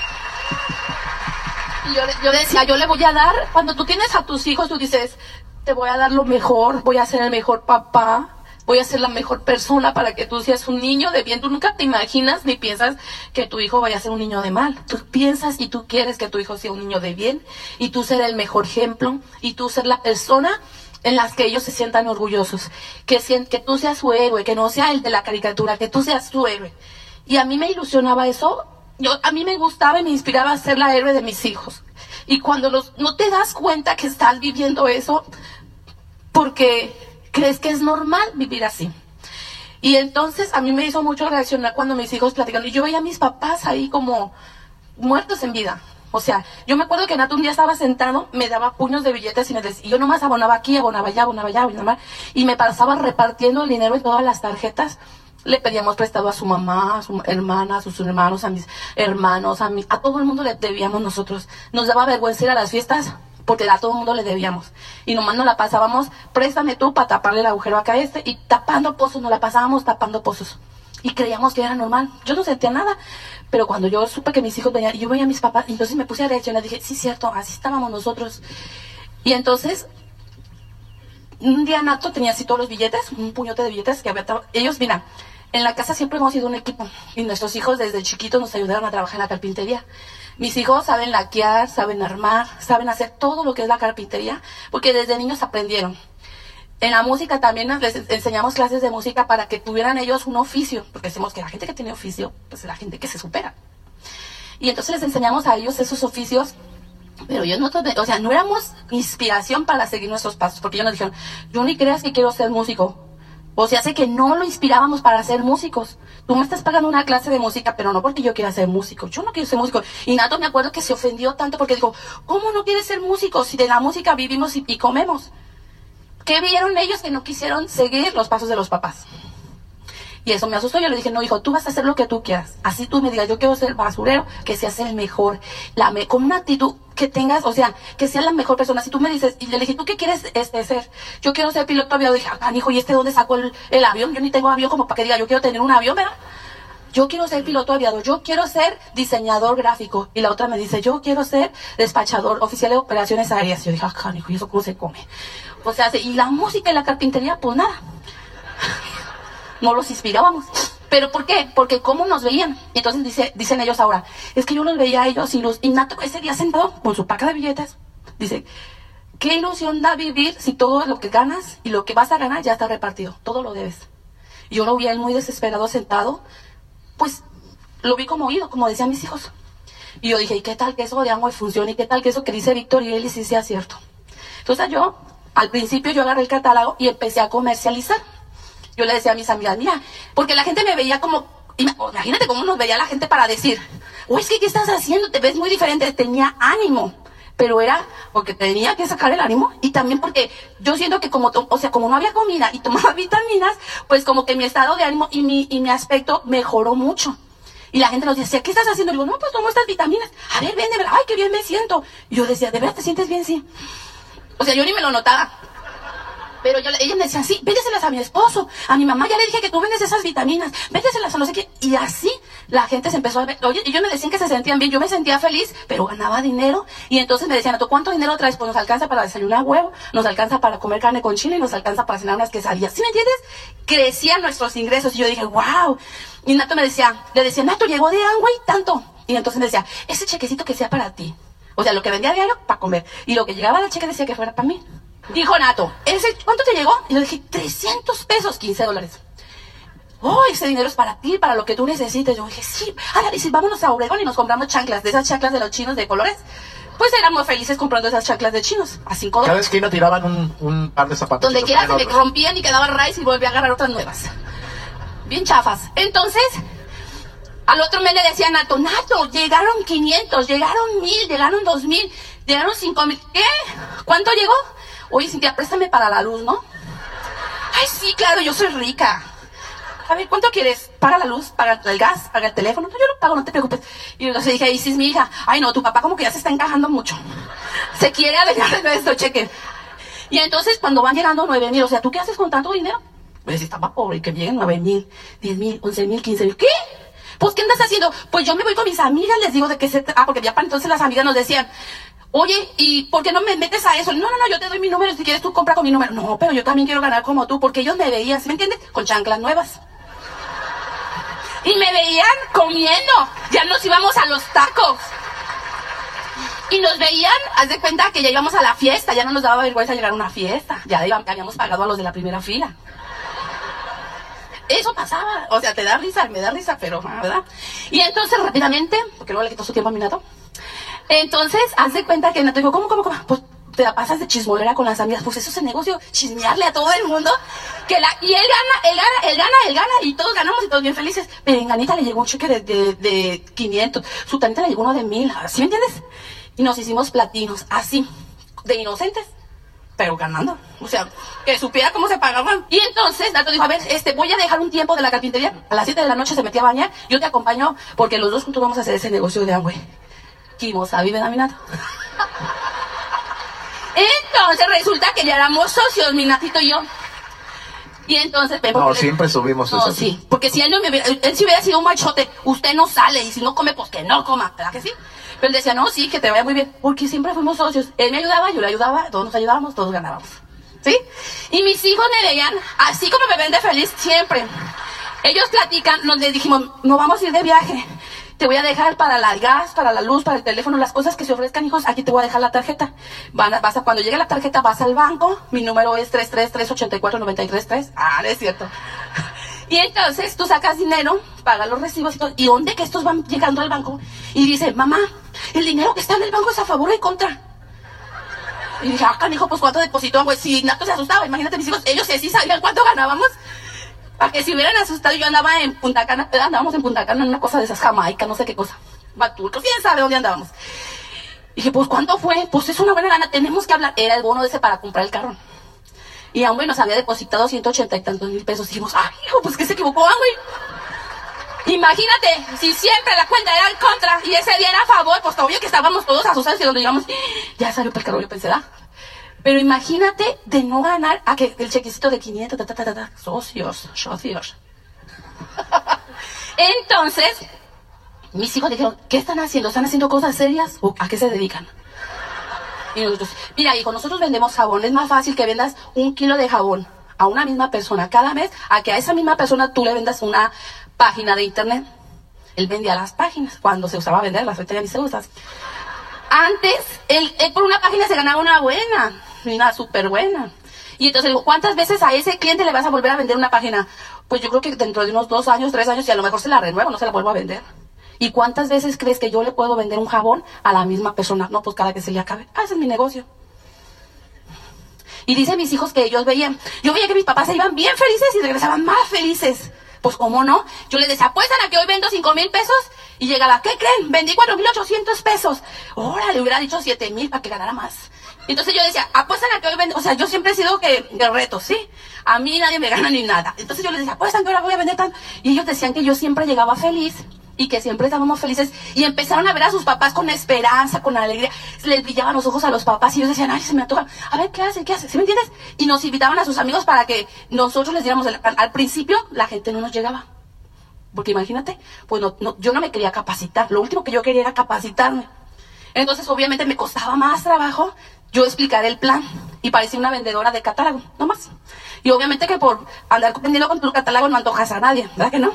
Y yo, yo decía, yo le voy a dar, cuando tú tienes a tus hijos, tú dices, te voy a dar lo mejor, voy a ser el mejor papá, voy a ser la mejor persona para que tú seas un niño de bien. Tú nunca te imaginas ni piensas que tu hijo vaya a ser un niño de mal. Tú piensas y tú quieres que tu hijo sea un niño de bien y tú ser el mejor ejemplo y tú ser la persona en las que ellos se sientan orgullosos, que, que tú seas su héroe, que no sea el de la caricatura, que tú seas su héroe. Y a mí me ilusionaba eso, yo, a mí me gustaba y me inspiraba a ser la héroe de mis hijos. Y cuando los, no te das cuenta que estás viviendo eso, porque crees que es normal vivir así. Y entonces a mí me hizo mucho reaccionar cuando mis hijos platicando. Y yo veía a mis papás ahí como muertos en vida. O sea, yo me acuerdo que Nato un día estaba sentado, me daba puños de billetes y, me decía, y yo nomás abonaba aquí, abonaba allá, abonaba allá, abonaba allá, y me pasaba repartiendo el dinero en todas las tarjetas. Le pedíamos prestado a su mamá, a su hermana, a sus hermanos, a mis hermanos, a mí, a todo el mundo le debíamos nosotros. Nos daba vergüenza ir a las fiestas porque a todo el mundo le debíamos. Y nomás nos la pasábamos, préstame tú para taparle el agujero acá a este, y tapando pozos, nos la pasábamos tapando pozos. Y creíamos que era normal. Yo no sentía nada. Pero cuando yo supe que mis hijos venían, yo veía a mis papás, entonces me puse a reaccionar, dije, sí, cierto, así estábamos nosotros. Y entonces, un día Nato tenía así todos los billetes, un puñote de billetes que había Ellos, mira, en la casa siempre hemos sido un equipo. Y nuestros hijos desde chiquitos nos ayudaron a trabajar en la carpintería. Mis hijos saben laquear, saben armar, saben hacer todo lo que es la carpintería, porque desde niños aprendieron. En la música también les enseñamos clases de música para que tuvieran ellos un oficio, porque decimos que la gente que tiene oficio, pues es la gente que se supera. Y entonces les enseñamos a ellos esos oficios Pero yo no, o sea, no éramos inspiración para seguir nuestros pasos, porque ellos nos dijeron, yo ni creas que quiero ser músico. O sea, sé que no lo inspirábamos para ser músicos. Tú me estás pagando una clase de música, pero no porque yo quiera ser músico. Yo no quiero ser músico. Y Nato me acuerdo que se ofendió tanto porque dijo, ¿cómo no quieres ser músico si de la música vivimos y, y comemos? ¿Qué vieron ellos que no quisieron seguir los pasos de los papás? Y eso me asustó. Yo le dije, no, hijo, tú vas a hacer lo que tú quieras. Así tú me digas, yo quiero ser basurero, que seas el mejor. Con una actitud que tengas, o sea, que sea la mejor persona. Si tú me dices, y le dije, ¿tú qué quieres este, ser? Yo quiero ser piloto avión. Dije, ah, hijo, ¿y este dónde sacó el, el avión? Yo ni tengo avión como para que diga, yo quiero tener un avión, ¿verdad? Yo quiero ser piloto aviador, yo quiero ser diseñador gráfico. Y la otra me dice, yo quiero ser despachador, oficial de operaciones aéreas. Y yo dije, ah, hijo, ¿y eso cómo se come? O sea, y la música y la carpintería, pues nada no los inspirábamos. ¿Pero por qué? Porque cómo nos veían. Y entonces dice, dicen ellos ahora, es que yo los veía a ellos y los innato ese día sentado con su paca de billetes. Dice, ¿qué ilusión da vivir si todo lo que ganas y lo que vas a ganar ya está repartido? Todo lo debes. Yo lo vi a él muy desesperado sentado, pues lo vi como oído, como decían mis hijos. Y yo dije, ¿y qué tal que eso de Amway funcione? ¿Y qué tal que eso que dice Víctor y él sí sea cierto? Entonces yo, al principio yo agarré el catálogo y empecé a comercializar yo le decía a mis amigas, mira, porque la gente me veía como, imagínate cómo nos veía la gente para decir, o es que, ¿qué estás haciendo? Te ves muy diferente, tenía ánimo. Pero era porque tenía que sacar el ánimo y también porque yo siento que como, o sea, como no había comida y tomaba [laughs] vitaminas, pues como que mi estado de ánimo y mi, y mi aspecto mejoró mucho. Y la gente nos decía, ¿qué estás haciendo? Y digo, no, pues tomo estas vitaminas. A ver, véndeme. Ay, qué bien me siento. Yo decía, ¿de verdad te sientes bien? Sí. O sea, yo ni me lo notaba. Pero yo, ella me decía, sí, véndeselas a mi esposo, a mi mamá, ya le dije que tú vendes esas vitaminas, véndeselas a no sé qué. Y así la gente se empezó a ver, oye, ellos me decían que se sentían bien, yo me sentía feliz, pero ganaba dinero. Y entonces me decían, ¿tú cuánto dinero traes? Pues nos alcanza para desayunar huevo, nos alcanza para comer carne con chile y nos alcanza para cenar unas quesadillas. ¿Sí me entiendes? Crecían nuestros ingresos y yo dije, wow. Y Nato me decía, le decía, Nato, llegó de y tanto. Y entonces me decía, ese chequecito que sea para ti. O sea, lo que vendía diario, para comer. Y lo que llegaba del cheque decía que fuera para mí. Dijo Nato, ¿ese, ¿cuánto te llegó? Y le dije, 300 pesos, 15 dólares. Oh, ese dinero es para ti, para lo que tú necesites. Yo dije, sí, ahora dice, vámonos a Obregón y nos compramos chanclas, de esas chanclas de los chinos de colores. Pues éramos felices comprando esas chanclas de chinos, a 5 dólares. Cada esquina tiraban un, un par de zapatos. Donde quiera se me rompían y quedaba raíz y volví a agarrar otras nuevas. Bien chafas. Entonces, al otro mes le decía a Nato, Nato, llegaron 500, llegaron 1000, llegaron 2000, llegaron 5000. ¿Qué? ¿Cuánto llegó? Oye, Cintia, préstame para la luz, ¿no? Ay, sí, claro, yo soy rica. A ver, ¿cuánto quieres? ¿Paga la luz? ¿Paga el gas? ¿Paga el teléfono? No, yo lo pago, no te preocupes. Y le dije, y si es mi hija. Ay, no, tu papá como que ya se está encajando mucho. Se quiere alejar de nuestro cheque. Y entonces, cuando van llegando nueve mil, o sea, ¿tú qué haces con tanto dinero? Pues estaba pobre, que lleguen nueve mil, diez mil, once mil, quince mil. ¿Qué? Pues, ¿qué andas haciendo? Pues yo me voy con mis amigas, les digo de qué se... Ah, porque ya para entonces las amigas nos decían, Oye, ¿y por qué no me metes a eso? No, no, no, yo te doy mi número, si quieres tú compra con mi número. No, pero yo también quiero ganar como tú, porque ellos me veían, ¿sí me entiendes? Con chanclas nuevas. Y me veían comiendo. Ya nos íbamos a los tacos. Y nos veían, haz de cuenta que ya íbamos a la fiesta, ya no nos daba vergüenza llegar a una fiesta. Ya habíamos pagado a los de la primera fila. Eso pasaba. O sea, te da risa, me da risa, pero, ¿verdad? Y entonces rápidamente, porque luego le quitó su tiempo a mi nato, entonces, haz de cuenta que no te digo, ¿cómo, cómo, cómo? Pues te la pasas de chismolera con las amigas. Pues eso es el negocio, chismearle a todo el mundo. Que la, y él gana, él gana, él gana, él gana, y todos ganamos y todos bien felices. Pero en Ganita le llegó un cheque de, de, de 500, su tanita le llegó uno de 1000, ¿sí me entiendes? Y nos hicimos platinos, así, de inocentes, pero ganando. O sea, que supiera cómo se pagaban. Y entonces, Nato dijo, a ver, este, voy a dejar un tiempo de la carpintería. A las 7 de la noche se metía a bañar, yo te acompaño, porque los dos juntos vamos a hacer ese negocio de agua. Entonces resulta que ya éramos socios, mi natito y yo. Y entonces... No, siempre subimos No, sí, porque si él no me hubiera, él si hubiera sido un machote, usted no sale, y si no come, pues que no coma, ¿verdad que sí? Pero él decía, no, sí, que te vaya muy bien, porque siempre fuimos socios. Él me ayudaba, yo le ayudaba, todos nos ayudábamos, todos ganábamos. ¿Sí? Y mis hijos me veían, así como me ven de feliz, siempre. Ellos platican, nos les dijimos, no vamos a ir de viaje. Te voy a dejar para el gas, para la luz, para el teléfono, las cosas que se ofrezcan, hijos. Aquí te voy a dejar la tarjeta. Van a, vas a, cuando llegue la tarjeta, vas al banco. Mi número es 333-84933. Ah, no es cierto. Y entonces tú sacas dinero, pagas los recibos y todo. ¿Y dónde que estos van llegando al banco? Y dice, mamá, el dinero que está en el banco es a favor o en contra. Y dije, ah, canijo, pues cuánto depositó, güey. Si Ignato se asustaba, imagínate mis hijos, ellos sí sabían cuánto ganábamos. Para que si hubieran asustado, yo andaba en Punta Cana, eh, andábamos en Punta Cana en una cosa de esas Jamaica, no sé qué cosa. Baturcos, quién sabe dónde andábamos. dije, pues ¿cuánto fue? Pues es una buena gana, tenemos que hablar. Era el bono ese para comprar el carro. Y a nos había depositado 180 y tantos mil pesos. Dijimos, ay, hijo, pues que se equivocó, güey. Imagínate, si siempre la cuenta era en contra y ese día era a favor, pues obvio que estábamos todos asustados y donde llegamos, ya salió para el carro, yo pensé, ¿da? Pero imagínate de no ganar a que el chequecito de 500, ta, ta, ta, ta, socios, socios. [laughs] Entonces, mis hijos dijeron, ¿qué están haciendo? ¿Están haciendo cosas serias o a qué se dedican? Y nosotros, mira, hijo, nosotros vendemos jabón. Es más fácil que vendas un kilo de jabón a una misma persona cada mes a que a esa misma persona tú le vendas una página de internet. Él vendía las páginas cuando se usaba vender, las ya ni se usan. Antes, él, por una página se ganaba una buena, una súper buena. Y entonces digo, ¿cuántas veces a ese cliente le vas a volver a vender una página? Pues yo creo que dentro de unos dos años, tres años, y a lo mejor se la renuevo, no se la vuelvo a vender. ¿Y cuántas veces crees que yo le puedo vender un jabón a la misma persona? No, pues cada que se le acabe. Ah, ese es mi negocio. Y dicen mis hijos que ellos veían, yo veía que mis papás se iban bien felices y regresaban más felices. Pues, ¿cómo no? Yo les decía, apuestan a que hoy vendo cinco mil pesos y llegaba, ¿qué creen? Vendí cuatro mil ochocientos pesos. Ahora le hubiera dicho siete mil para que ganara más. Entonces yo decía, apuestan a que hoy vendo, o sea, yo siempre he sido que de reto, ¿sí? A mí nadie me gana ni nada. Entonces yo les decía, apuestan que ahora voy a vender tanto. Y ellos decían que yo siempre llegaba feliz y que siempre estábamos felices y empezaron a ver a sus papás con esperanza, con alegría, les brillaban los ojos a los papás y ellos decían, ay, se me antoja, a ver, ¿qué hace? ¿Qué hace? ¿Sí me entiendes? Y nos invitaban a sus amigos para que nosotros les diéramos, el, al, principio la gente no nos llegaba. Porque imagínate, pues no, yo no me quería capacitar, lo último que yo quería era capacitarme. Entonces obviamente me costaba más trabajo yo explicar el plan y parecía una vendedora de catálogo, no más. Y obviamente que por andar vendiendo con tu catálogo no antojas a nadie, ¿verdad que no?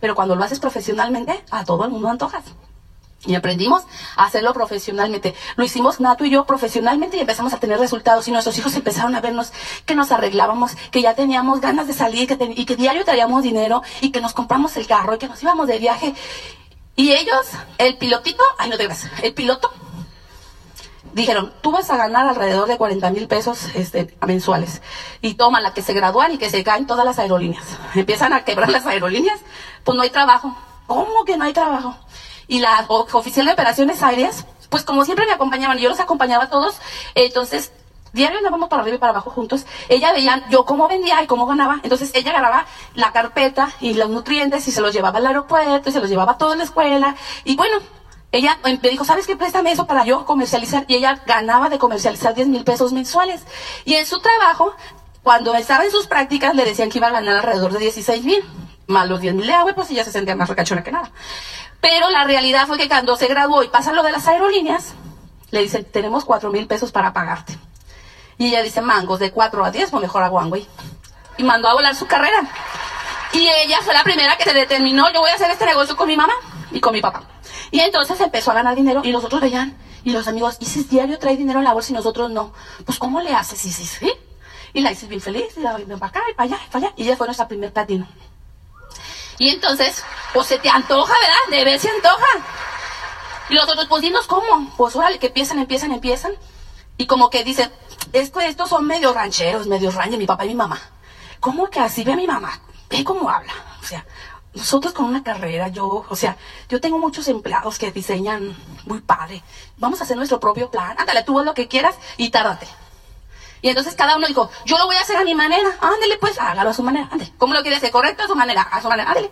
Pero cuando lo haces profesionalmente, a todo el mundo antojas. Y aprendimos a hacerlo profesionalmente. Lo hicimos Nato y yo profesionalmente y empezamos a tener resultados. Y nuestros hijos empezaron a vernos que nos arreglábamos, que ya teníamos ganas de salir que y que diario traíamos dinero y que nos compramos el carro y que nos íbamos de viaje. Y ellos, el pilotito, ay no te veas, el piloto dijeron, tú vas a ganar alrededor de 40 mil pesos este, mensuales. Y toma la que se gradúan y que se caen todas las aerolíneas. Empiezan a quebrar las aerolíneas, pues no hay trabajo. ¿Cómo que no hay trabajo? Y la oficial de operaciones aéreas, pues como siempre me acompañaban, yo los acompañaba a todos, entonces diario andábamos para arriba y para abajo juntos. Ella veía yo cómo vendía y cómo ganaba. Entonces ella agarraba la carpeta y los nutrientes y se los llevaba al aeropuerto y se los llevaba a toda la escuela. Y bueno, ella me dijo, ¿sabes qué? Préstame eso para yo comercializar. Y ella ganaba de comercializar 10 mil pesos mensuales. Y en su trabajo, cuando estaba en sus prácticas, le decían que iba a ganar alrededor de 16 mil. Más los 10 mil de agua, pues ella se sentía más recachona que nada. Pero la realidad fue que cuando se graduó y pasa lo de las aerolíneas, le dicen, tenemos 4 mil pesos para pagarte. Y ella dice, mangos, de 4 a 10, pues mejor hago güey. Y mandó a volar su carrera. Y ella fue la primera que se determinó, yo voy a hacer este negocio con mi mamá y con mi papá. Y entonces empezó a ganar dinero y los otros veían, y los amigos, Isis diario trae dinero en la bolsa y nosotros no. Pues ¿cómo le haces Isis? ¿Sí? Y la Isis bien feliz, y la ven para acá y para allá y para allá. Y ella fue nuestra primer platino. Y entonces, pues se te antoja, ¿verdad? De ver se antoja. Y los otros, pues dinos cómo. Pues órale, que empiezan, empiezan, empiezan. Y como que dicen, esto, estos son medio rancheros, medio ranches, mi papá y mi mamá. ¿Cómo que así ve a mi mamá? Ve cómo habla. O sea, nosotros con una carrera, yo, o sea, yo tengo muchos empleados que diseñan muy padre. Vamos a hacer nuestro propio plan. Ándale, tú haz lo que quieras y tárdate. Y entonces cada uno dijo, yo lo voy a hacer a mi manera. Ándale, pues, hágalo a su manera. Ándale. ¿Cómo lo quiere hacer? Correcto, a su manera. A su manera. Ándale.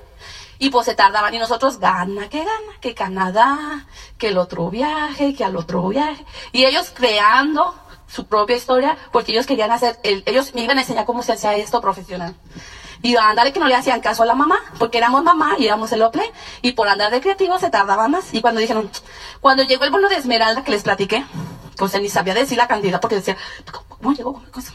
Y pues se tardaban. Y nosotros, gana, que gana, que Canadá, que el otro viaje, que al otro viaje. Y ellos creando su propia historia porque ellos querían hacer, ellos me iban a enseñar cómo se hacía esto profesional. Y andar que no le hacían caso a la mamá, porque éramos mamá y éramos el OPLE, y por andar de creativo se tardaba más. Y cuando dijeron, cuando llegó el bono de Esmeralda que les platiqué, pues él ni sabía decir la cantidad, porque decía, ¿cómo llegó? ¿Cómo,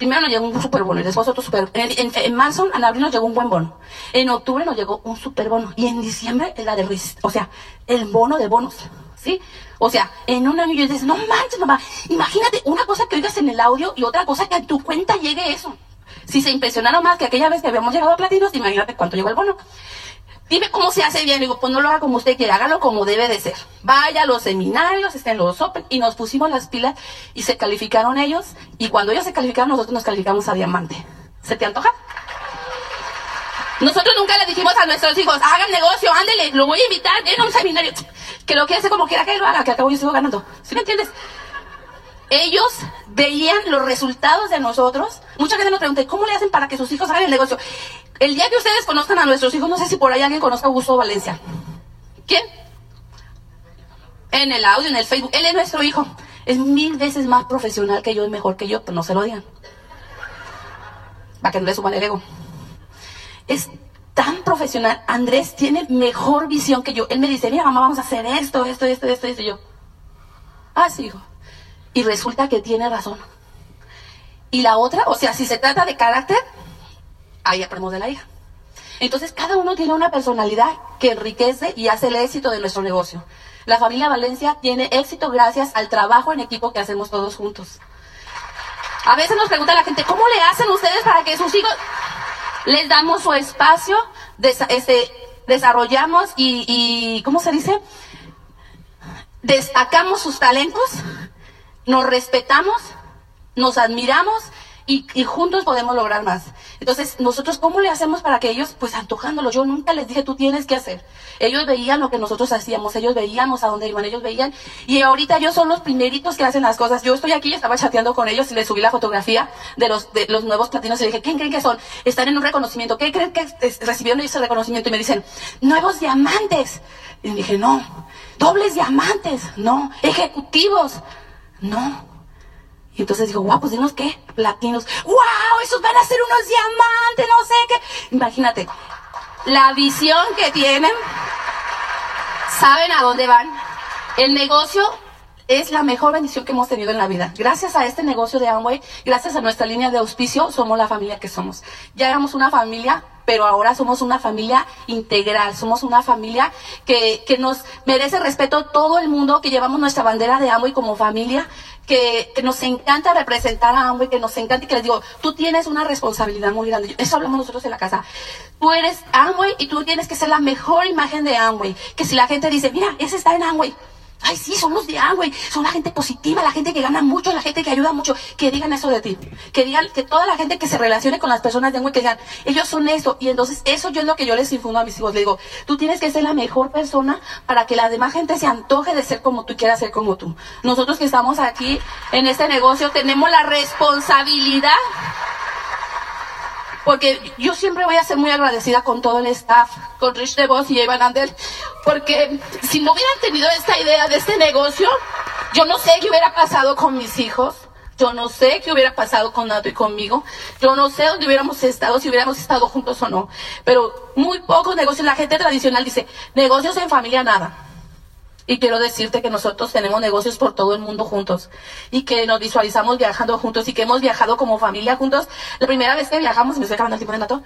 Primero nos llegó un super bono y después otro super en, en, marzo, en abril nos llegó un buen bono. En octubre nos llegó un super bono. Y en diciembre la de O sea, el bono de bonos. ¿Sí? O sea, en un año yo dices, no manches, mamá, imagínate una cosa que oigas en el audio y otra cosa que a tu cuenta llegue eso. Si se impresionaron más que aquella vez que habíamos llegado a platinos, imagínate cuánto llegó el bono. dime cómo se hace bien. Digo, pues no lo haga como usted quiere, hágalo como debe de ser. Vaya a los seminarios, estén los Open, y nos pusimos las pilas y se calificaron ellos, y cuando ellos se calificaron, nosotros nos calificamos a diamante. ¿Se te antoja? Nosotros nunca le dijimos a nuestros hijos, hagan negocio, ándele, lo voy a invitar, ven a un seminario, que lo que hace como quiera que lo haga, que acabo yo sigo ganando. ¿Sí me entiendes? Ellos veían los resultados de nosotros. Mucha gente nos pregunta, ¿cómo le hacen para que sus hijos hagan el negocio? El día que ustedes conozcan a nuestros hijos, no sé si por ahí alguien conozca a Augusto Valencia. ¿Quién? En el audio, en el Facebook. Él es nuestro hijo. Es mil veces más profesional que yo, es mejor que yo, pero no se lo digan. Para que no le suban el ego. Es tan profesional. Andrés tiene mejor visión que yo. Él me dice, mira, mamá, vamos a hacer esto, esto, esto, esto, esto. Y yo, ah, sí, hijo. Y resulta que tiene razón. Y la otra, o sea, si se trata de carácter, ahí aprendemos de la hija. Entonces, cada uno tiene una personalidad que enriquece y hace el éxito de nuestro negocio. La familia Valencia tiene éxito gracias al trabajo en equipo que hacemos todos juntos. A veces nos pregunta la gente, ¿cómo le hacen ustedes para que sus hijos les damos su espacio, este, desarrollamos y, y, ¿cómo se dice? Destacamos sus talentos, nos respetamos, nos admiramos y, juntos podemos lograr más. Entonces, nosotros, ¿cómo le hacemos para que ellos, pues antojándolo? Yo nunca les dije, tú tienes que hacer. Ellos veían lo que nosotros hacíamos, ellos veíamos a dónde iban, ellos veían. Y ahorita ellos son los primeritos que hacen las cosas. Yo estoy aquí, estaba chateando con ellos y les subí la fotografía de los, de los nuevos platinos y les dije, ¿quién creen que son? Están en un reconocimiento. ¿Qué creen que recibieron ese reconocimiento? Y me dicen, nuevos diamantes. Y dije, no. Dobles diamantes. No. Ejecutivos. No. Y entonces digo, guau, pues dinos qué, platinos. ¡Wow! Esos van a ser unos diamantes, no sé qué. Imagínate, la visión que tienen, saben a dónde van. El negocio es la mejor bendición que hemos tenido en la vida. Gracias a este negocio de Amway, gracias a nuestra línea de auspicio, somos la familia que somos. Ya éramos una familia, pero ahora somos una familia integral, somos una familia que, que nos merece respeto todo el mundo, que llevamos nuestra bandera de Amway como familia, que, que, nos encanta representar a Amway, que nos encanta y que les digo, tú tienes una responsabilidad muy grande. Eso hablamos nosotros en la casa. Tú eres Amway y tú tienes que ser la mejor imagen de Amway. Que si la gente dice, mira, ese está en Amway. Ay, sí, son los de Amway, son la gente positiva, la gente que gana mucho, la gente que ayuda mucho. Que digan eso de ti. Que digan, que toda la gente que se relacione con las personas de Amway, que digan, ellos son eso. Y entonces, eso yo es lo que yo les infundo a mis hijos. Les digo, tú tienes que ser la mejor persona para que la demás gente se antoje de ser como tú y quiera ser como tú. Nosotros que estamos aquí en este negocio tenemos la responsabilidad porque yo siempre voy a ser muy agradecida con todo el staff, con Rich DeVos y Evan Ander, porque si no hubieran tenido esta idea de este negocio, yo no sé qué hubiera pasado con mis hijos, yo no sé qué hubiera pasado con Nato y conmigo, yo no sé dónde hubiéramos estado, si hubiéramos estado juntos o no, pero muy pocos negocios, la gente tradicional dice, negocios en familia nada. Y quiero decirte que nosotros tenemos negocios por todo el mundo juntos y que nos visualizamos viajando juntos y que hemos viajado como familia juntos. La primera vez que viajamos, me estoy acabando el tiempo de nato,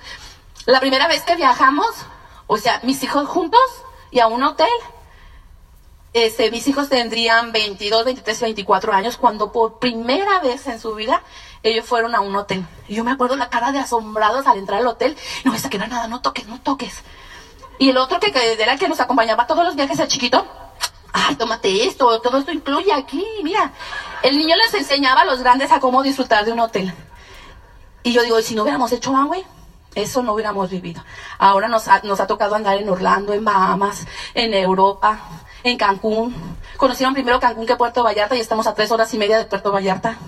la primera vez que viajamos, o sea, mis hijos juntos y a un hotel, este, mis hijos tendrían 22, 23, 24 años cuando por primera vez en su vida ellos fueron a un hotel. Y yo me acuerdo la cara de asombrados al entrar al hotel. No me saqué nada, no toques, no toques. Y el otro que, que era el que nos acompañaba todos los viajes, el chiquito, ay, tómate esto, todo esto incluye aquí, mira. El niño les enseñaba a los grandes a cómo disfrutar de un hotel. Y yo digo, ¿y si no hubiéramos hecho Amway? Eso no hubiéramos vivido. Ahora nos ha, nos ha tocado andar en Orlando, en Bahamas, en Europa, en Cancún. Conocieron primero Cancún que Puerto Vallarta y estamos a tres horas y media de Puerto Vallarta.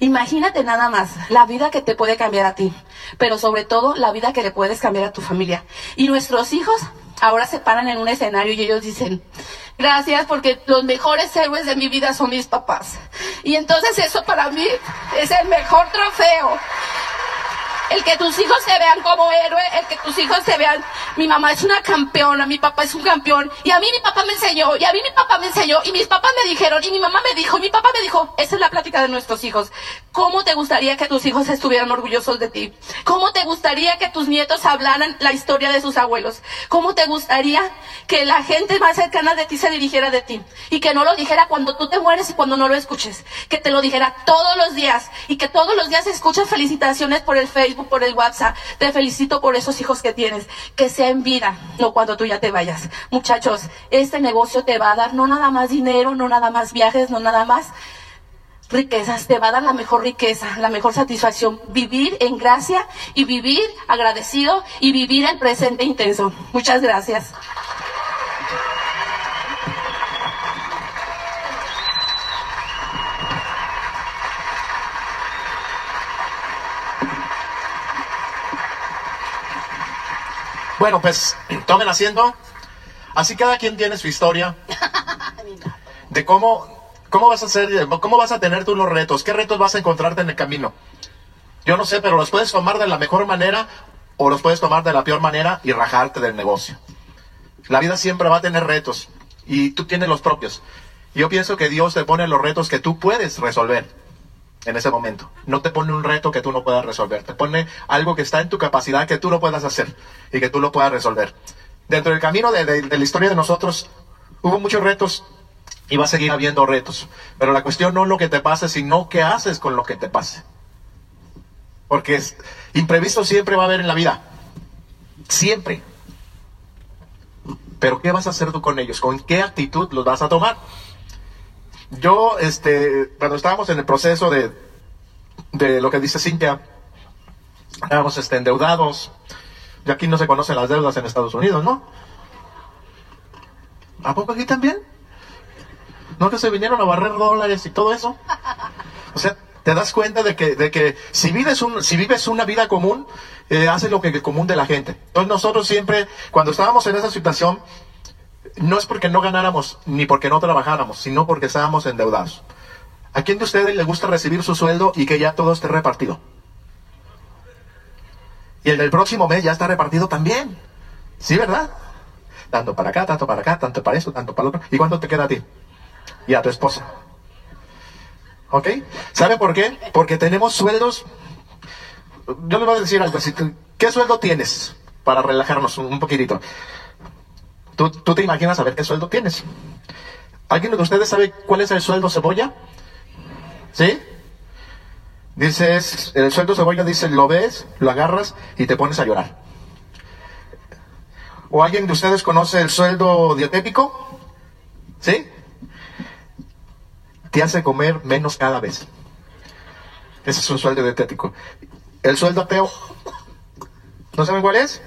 Imagínate nada más la vida que te puede cambiar a ti, pero sobre todo la vida que le puedes cambiar a tu familia. Y nuestros hijos ahora se paran en un escenario y ellos dicen, gracias porque los mejores héroes de mi vida son mis papás. Y entonces eso para mí es el mejor trofeo. El que tus hijos se vean como héroe, el que tus hijos se vean, mi mamá es una campeona, mi papá es un campeón, y a mí mi papá me enseñó, y a mí mi papá me enseñó, y mis papás me dijeron, y mi mamá me dijo, y mi papá me dijo, esa es la plática de nuestros hijos. ¿Cómo te gustaría que tus hijos estuvieran orgullosos de ti? ¿Cómo te gustaría que tus nietos hablaran la historia de sus abuelos? ¿Cómo te gustaría que la gente más cercana de ti se dirigiera de ti? Y que no lo dijera cuando tú te mueres y cuando no lo escuches. Que te lo dijera todos los días, y que todos los días escuches felicitaciones por el Facebook, por el WhatsApp. Te felicito por esos hijos que tienes. Que se sea en vida, no cuando tú ya te vayas. Muchachos, este negocio te va a dar no nada más dinero, no nada más viajes, no nada más riquezas, te va a dar la mejor riqueza, la mejor satisfacción, vivir en gracia y vivir agradecido y vivir el presente intenso. Muchas gracias. Bueno, pues tomen asiento. Así cada quien tiene su historia de cómo, cómo vas a hacer, cómo vas a tener tú los retos, qué retos vas a encontrarte en el camino. Yo no sé, pero los puedes tomar de la mejor manera o los puedes tomar de la peor manera y rajarte del negocio. La vida siempre va a tener retos y tú tienes los propios. Yo pienso que Dios te pone los retos que tú puedes resolver en ese momento. No te pone un reto que tú no puedas resolver. Te pone algo que está en tu capacidad que tú lo puedas hacer y que tú lo puedas resolver. Dentro del camino de, de- la historia de nosotros hubo muchos retos y va a seguir habiendo retos. Pero la cuestión no es lo que te pase, sino qué haces con lo que te pase. Porque imprevisto siempre va a haber en la vida. Siempre. Pero ¿qué vas a hacer tú con ellos? ¿Con qué actitud los vas a tomar? Yo, este, cuando estábamos en el proceso de, de lo que dice Cintia, estábamos este, endeudados. Y aquí no se conocen las deudas en Estados Unidos, ¿no? ¿A poco aquí también? ¿No que se vinieron a barrer dólares y todo eso? O sea, te das cuenta de que, de que si, vives un, si vives una vida común, eh, haces lo que es común de la gente. Entonces nosotros siempre, cuando estábamos en esa situación, no es porque no ganáramos ni porque no trabajáramos, sino porque estábamos endeudados. ¿A quién de ustedes le gusta recibir su sueldo y que ya todo esté repartido? Y el del próximo mes ya está repartido también. ¿Sí, verdad? Tanto para acá, tanto para acá, tanto para eso, tanto para lo otro. ¿Y cuánto te queda a ti? Y a tu esposa. ¿Ok? ¿Sabe por qué? Porque tenemos sueldos. Yo les voy a decir algo. ¿Qué sueldo tienes? Para relajarnos un poquitito. ¿Tú, tú te imaginas saber qué sueldo tienes? ¿Alguien de ustedes sabe cuál es el sueldo cebolla? ¿Sí? Dices, el sueldo cebolla dice, lo ves, lo agarras y te pones a llorar. ¿O alguien de ustedes conoce el sueldo dietético? ¿Sí? Te hace comer menos cada vez. Ese es un sueldo dietético. El sueldo ateo, ¿no saben cuál es?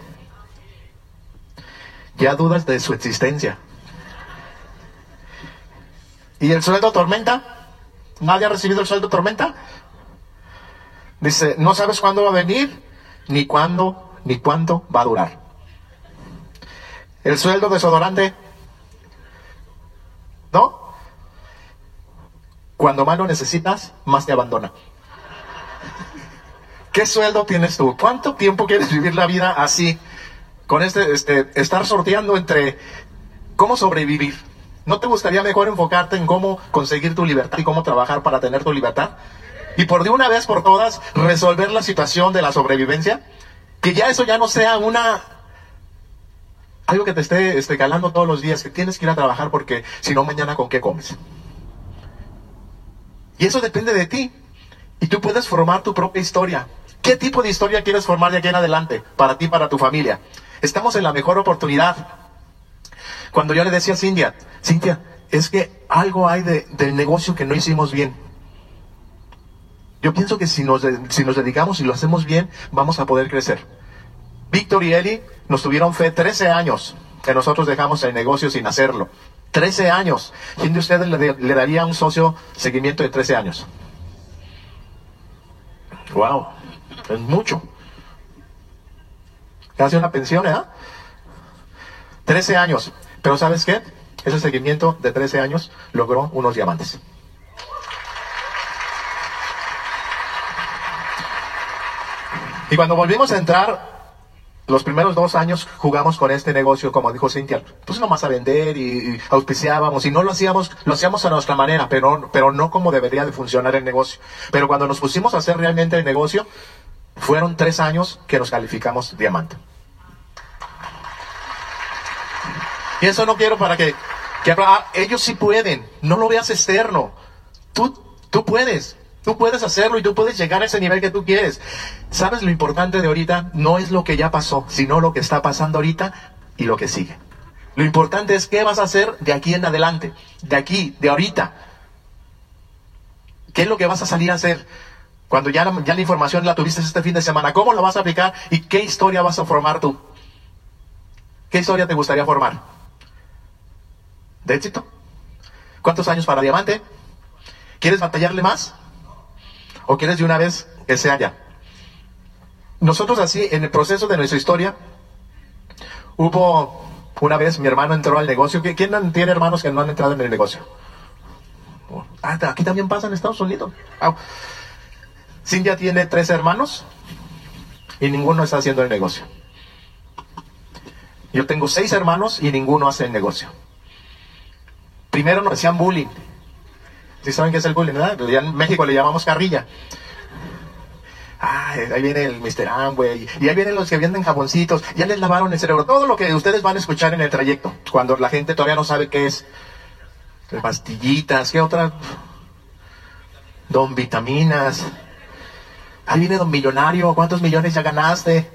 Ya dudas de su existencia. ¿Y el sueldo tormenta? ¿Nadie ha recibido el sueldo tormenta? Dice, no sabes cuándo va a venir, ni cuándo, ni cuánto va a durar. El sueldo desodorante, ¿no? Cuando más lo necesitas, más te abandona. ¿Qué sueldo tienes tú? ¿Cuánto tiempo quieres vivir la vida así? Con este, este, estar sorteando entre cómo sobrevivir. ¿No te gustaría mejor enfocarte en cómo conseguir tu libertad y cómo trabajar para tener tu libertad? Y por de una vez por todas resolver la situación de la sobrevivencia. Que ya eso ya no sea una algo que te esté, esté calando todos los días, que tienes que ir a trabajar porque si no mañana con qué comes. Y eso depende de ti. Y tú puedes formar tu propia historia. ¿Qué tipo de historia quieres formar de aquí en adelante? Para ti, para tu familia. Estamos en la mejor oportunidad. Cuando yo le decía a Cintia, Cintia, es que algo hay de- del negocio que no hicimos bien. Yo pienso que si nos, dedicamos y lo hacemos bien, vamos a poder crecer. Víctor y Eli nos tuvieron fe 13 años que nosotros dejamos el negocio sin hacerlo. 13 años. ¿Quién de ustedes le, le daría un socio seguimiento de 13 años? Wow, es mucho. Casi una pensión, ¿eh? 13 años. Pero ¿sabes qué? Ese seguimiento de 13 años logró unos diamantes. Y cuando volvimos a entrar, los primeros dos años jugamos con este negocio, como dijo Cintia, pues nomás a vender y, auspiciábamos y no lo hacíamos, lo hacíamos a nuestra manera, pero, pero no como debería de funcionar el negocio. Pero cuando nos pusimos a hacer realmente el negocio, fueron tres años que nos calificamos diamante. Y eso no quiero para que, que ah, ellos sí pueden, no lo veas externo. Tú, tú puedes. Tú puedes hacerlo y tú puedes llegar a ese nivel que tú quieres. ¿Sabes lo importante de ahorita? No es lo que ya pasó, sino lo que está pasando ahorita y lo que sigue. Lo importante es qué vas a hacer de aquí en adelante, de aquí, de ahorita. ¿Qué es lo que vas a salir a hacer? Cuando ya la, la información la tuviste este fin de semana, ¿cómo lo vas a aplicar y qué historia vas a formar tú? ¿Qué historia te gustaría formar? ¿De éxito? ¿Cuántos años para diamante? ¿Quieres batallarle más? ¿O quieres de una vez que sea ya? Nosotros así, en el proceso de nuestra historia, hubo una vez mi hermano entró al negocio. ¿Quién tiene hermanos que no han entrado en el negocio? Ah, aquí también pasa en Estados Unidos. Cintia tiene tres hermanos y ninguno está haciendo el negocio. Yo tengo seis hermanos y ninguno hace el negocio. Primero nos decían bullying. ¿Sí saben qué es el bullying? ¿verdad? en México le llamamos carrilla. Ah, ahí viene el Mr. Amway. Y ahí vienen los que venden jaboncitos. Ya les lavaron el cerebro. Todo lo que ustedes van a escuchar en el trayecto. Cuando la gente todavía no sabe qué es. Pastillitas, ¿qué otra? Don Vitaminas. Ahí viene Don Millonario. ¿Cuántos millones ya ganaste?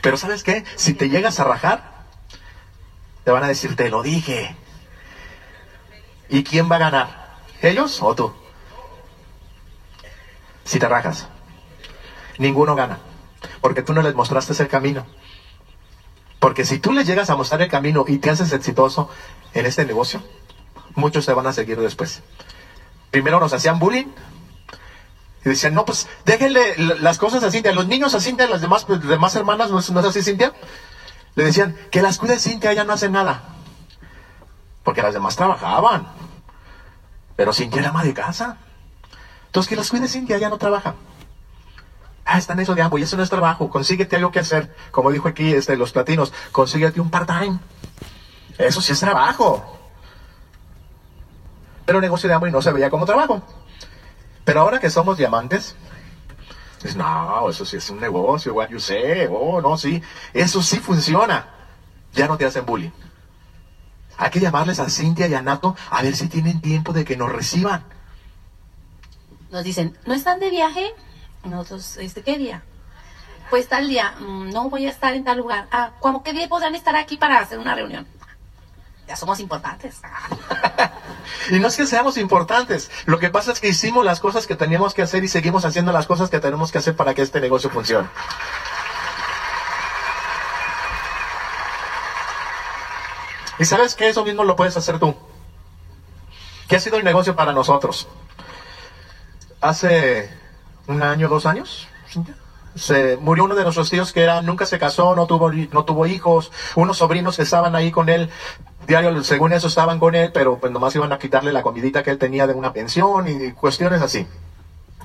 Pero ¿sabes qué? Si te llegas a rajar, te van a decir, te lo dije. ¿Y quién va a ganar? ¿Ellos o tú? Si te rajas. Ninguno gana. Porque tú no les mostraste el camino. Porque si tú les llegas a mostrar el camino y te haces exitoso en este negocio, muchos te van a seguir después. Primero nos hacían bullying. Y decían, no, pues déjenle las cosas a Cintia. Los niños a Cintia, las demás, pues, demás hermanas, ¿no es, ¿no es así, Cintia? Le decían, que las cuide Cintia, ella no hace nada. Porque las demás trabajaban. Pero Cintia era ama de casa. Entonces, que las cuide Cintia, ella no trabaja. Ah, está en eso de ambos, y eso no es trabajo. Consíguete algo que hacer. Como dijo aquí este, los platinos, consíguete un part-time. Eso sí es trabajo. Pero negocio de y no se veía como trabajo. Pero ahora que somos diamantes, Dices, no, eso sí es un negocio, what you say, oh, no, sí, eso sí funciona. Ya no te hacen bullying. Hay que llamarles a Cintia y a Nato a ver si tienen tiempo de que nos reciban. Nos dicen, ¿no están de viaje? Nosotros, este, ¿qué día? Pues tal día, mm, no voy a estar en tal lugar. Ah, ¿cómo qué día podrán estar aquí para hacer una reunión? Ya somos importantes. [laughs] Y no es que seamos importantes, lo que pasa es que hicimos las cosas que teníamos que hacer y seguimos haciendo las cosas que tenemos que hacer para que este negocio funcione. Y sabes que eso mismo lo puedes hacer tú. ¿Qué ha sido el negocio para nosotros? Hace un año, dos años, se murió uno de nuestros tíos que era, nunca se casó, no tuvo, no tuvo hijos, unos sobrinos que estaban ahí con él, diario, según eso estaban con él, pero pues nomás iban a quitarle la comidita que él tenía de una pensión y cuestiones así.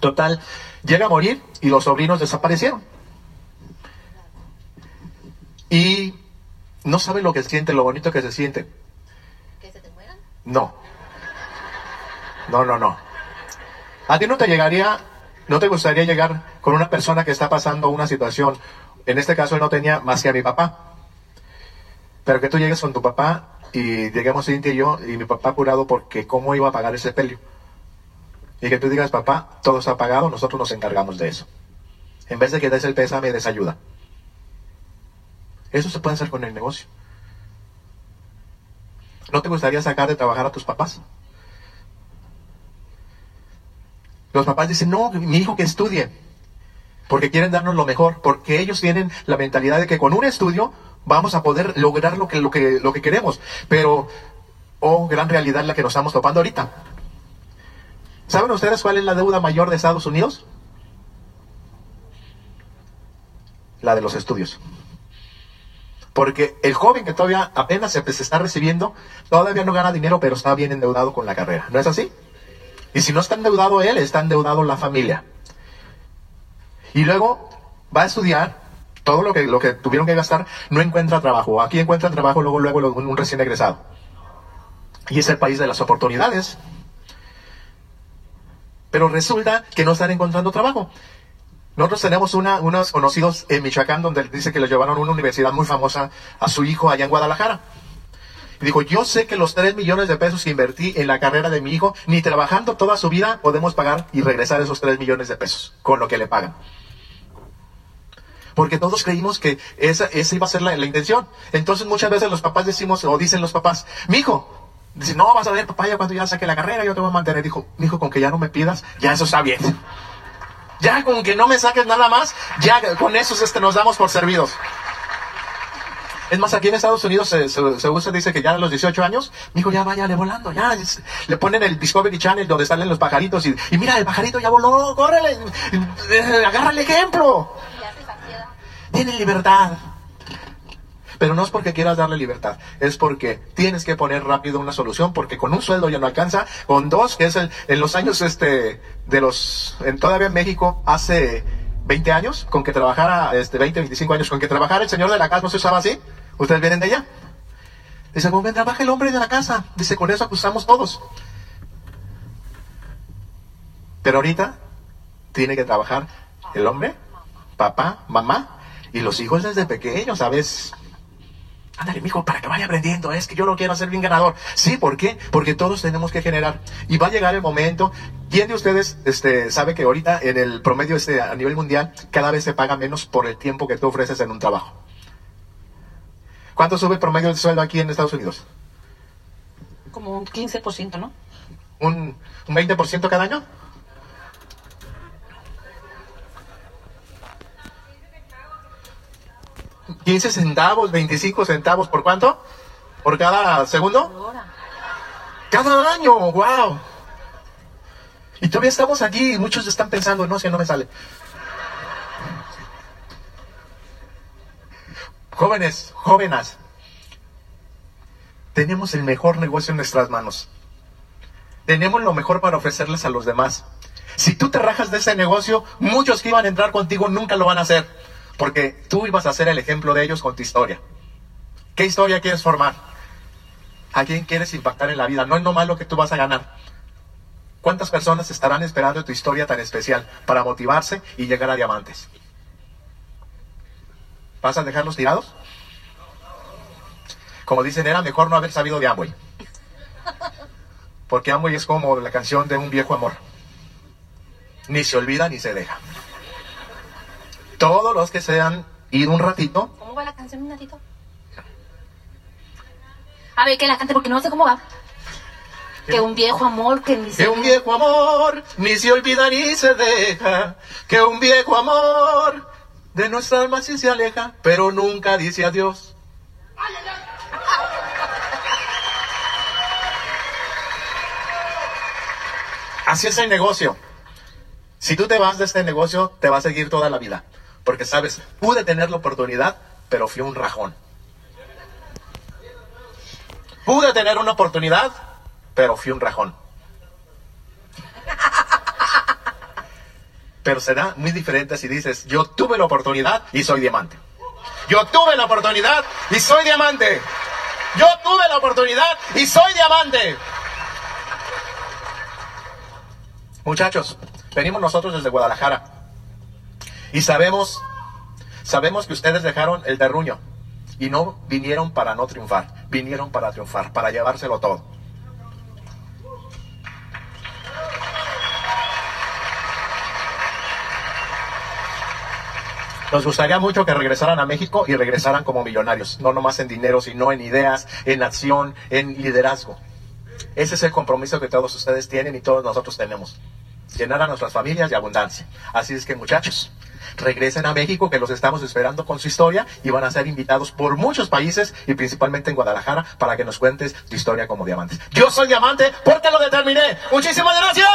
Total, llega a morir y los sobrinos desaparecieron. Y no sabe lo que siente, lo bonito que se siente. ¿Que se te mueran? No. No, no, no. A ti no te llegaría ¿No te gustaría llegar con una persona que está pasando una situación? En este caso él no tenía más que a mi papá. Pero que tú llegues con tu papá y lleguemos Cintia y yo y mi papá curado porque cómo iba a pagar ese pelio. Y que tú digas, papá, todo está pagado, nosotros nos encargamos de eso. En vez de que des el pésame, des ayuda. Eso se puede hacer con el negocio. ¿No te gustaría sacar de trabajar a tus papás? Los papás dicen, no, mi hijo que estudie, porque quieren darnos lo mejor, porque ellos tienen la mentalidad de que con un estudio vamos a poder lograr lo que, lo que, lo que queremos. Pero, oh, gran realidad la que nos estamos topando ahorita. ¿Saben ustedes cuál es la deuda mayor de Estados Unidos? La de los estudios. Porque el joven que todavía apenas se, se está recibiendo, todavía no gana dinero, pero está bien endeudado con la carrera. ¿No es así? Y si no está endeudado él, está endeudado la familia. Y luego va a estudiar todo lo que, lo que tuvieron que gastar, no encuentra trabajo. Aquí encuentra trabajo luego, luego un recién egresado. Y es el país de las oportunidades. Pero resulta que no están encontrando trabajo. Nosotros tenemos una, unos conocidos en Michoacán donde dice que le llevaron a una universidad muy famosa a su hijo allá en Guadalajara. Y dijo, yo sé que los 3 millones de pesos que invertí en la carrera de mi hijo, ni trabajando toda su vida podemos pagar y regresar esos 3 millones de pesos con lo que le pagan. Porque todos creímos que esa, esa iba a ser la, la intención. Entonces muchas veces los papás decimos, o dicen los papás, mi hijo, dice, no, vas a ver, papá, ya cuando ya saque la carrera, yo te voy a mantener. Dijo, hijo, con que ya no me pidas, ya eso está bien. Ya con que no me saques nada más, ya con eso este, nos damos por servidos. Es más, aquí en Estados Unidos se, se, se usa, dice que ya a los 18 años, mi hijo ya váyale volando, ya. le ponen el Discovery Channel donde salen los pajaritos y, y mira, el pajarito ya voló, córrele, eh, agarra el ejemplo. Tiene libertad. Pero no es porque quieras darle libertad, es porque tienes que poner rápido una solución, porque con un sueldo ya no alcanza, con dos, que es el, en los años este, de los, en, todavía en México, hace 20 años, con que trabajara, este, 20, 25 años, con que trabajara el señor de la casa, ¿no se usaba así? ¿Ustedes vienen de allá? Dice, ¿cómo trabaja el hombre de la casa? Dice, con eso acusamos todos. Pero ahorita tiene que trabajar el hombre, papá, mamá y los hijos desde pequeños, ¿sabes? Ándale, mijo, para que vaya aprendiendo. Es que yo lo quiero hacer bien ganador. Sí, ¿por qué? Porque todos tenemos que generar. Y va a llegar el momento. ¿Quién de ustedes este, sabe que ahorita en el promedio este, a nivel mundial cada vez se paga menos por el tiempo que tú ofreces en un trabajo? ¿Cuánto sube el promedio de sueldo aquí en Estados Unidos? Como un 15%, ¿no? ¿Un, un 20% cada año? ¿15 centavos, 25 centavos por cuánto? ¿Por cada segundo? Cada año, wow. Y todavía estamos aquí y muchos están pensando, no, si no me sale. Jóvenes, jóvenes, tenemos el mejor negocio en nuestras manos. Tenemos lo mejor para ofrecerles a los demás. Si tú te rajas de ese negocio, muchos que iban a entrar contigo nunca lo van a hacer, porque tú ibas a ser el ejemplo de ellos con tu historia. ¿Qué historia quieres formar? ¿A quién quieres impactar en la vida? No es nomás lo que tú vas a ganar. ¿Cuántas personas estarán esperando tu historia tan especial para motivarse y llegar a diamantes? ¿Vas a dejarlos tirados? Como dicen, era mejor no haber sabido de Amway. Porque Amway es como la canción de un viejo amor. Ni se olvida ni se deja. Todos los que se han ido un ratito, ¿Cómo va la canción, un ratito? A ver, que la cante porque no sé cómo va. Que un viejo amor que ni Que se... un viejo amor ni se olvida ni se deja. Que un viejo amor de nuestra alma sí se aleja, pero nunca dice adiós. Así es el negocio. Si tú te vas de este negocio, te va a seguir toda la vida. Porque sabes, pude tener la oportunidad, pero fui un rajón. Pude tener una oportunidad, pero fui un rajón. Pero será muy diferente si dices, yo tuve la oportunidad y soy diamante. Yo tuve la oportunidad y soy diamante. Yo tuve la oportunidad y soy diamante. Muchachos, venimos nosotros desde Guadalajara y sabemos, sabemos que ustedes dejaron el terruño y no vinieron para no triunfar, vinieron para triunfar, para llevárselo todo. Nos gustaría mucho que regresaran a México y regresaran como millonarios, no nomás en dinero, sino en ideas, en acción, en liderazgo. Ese es el compromiso que todos ustedes tienen y todos nosotros tenemos. Llenar a nuestras familias de abundancia. Así es que muchachos, regresen a México que los estamos esperando con su historia y van a ser invitados por muchos países y principalmente en Guadalajara para que nos cuentes tu historia como diamantes. Yo soy diamante porque lo determiné. Muchísimas gracias.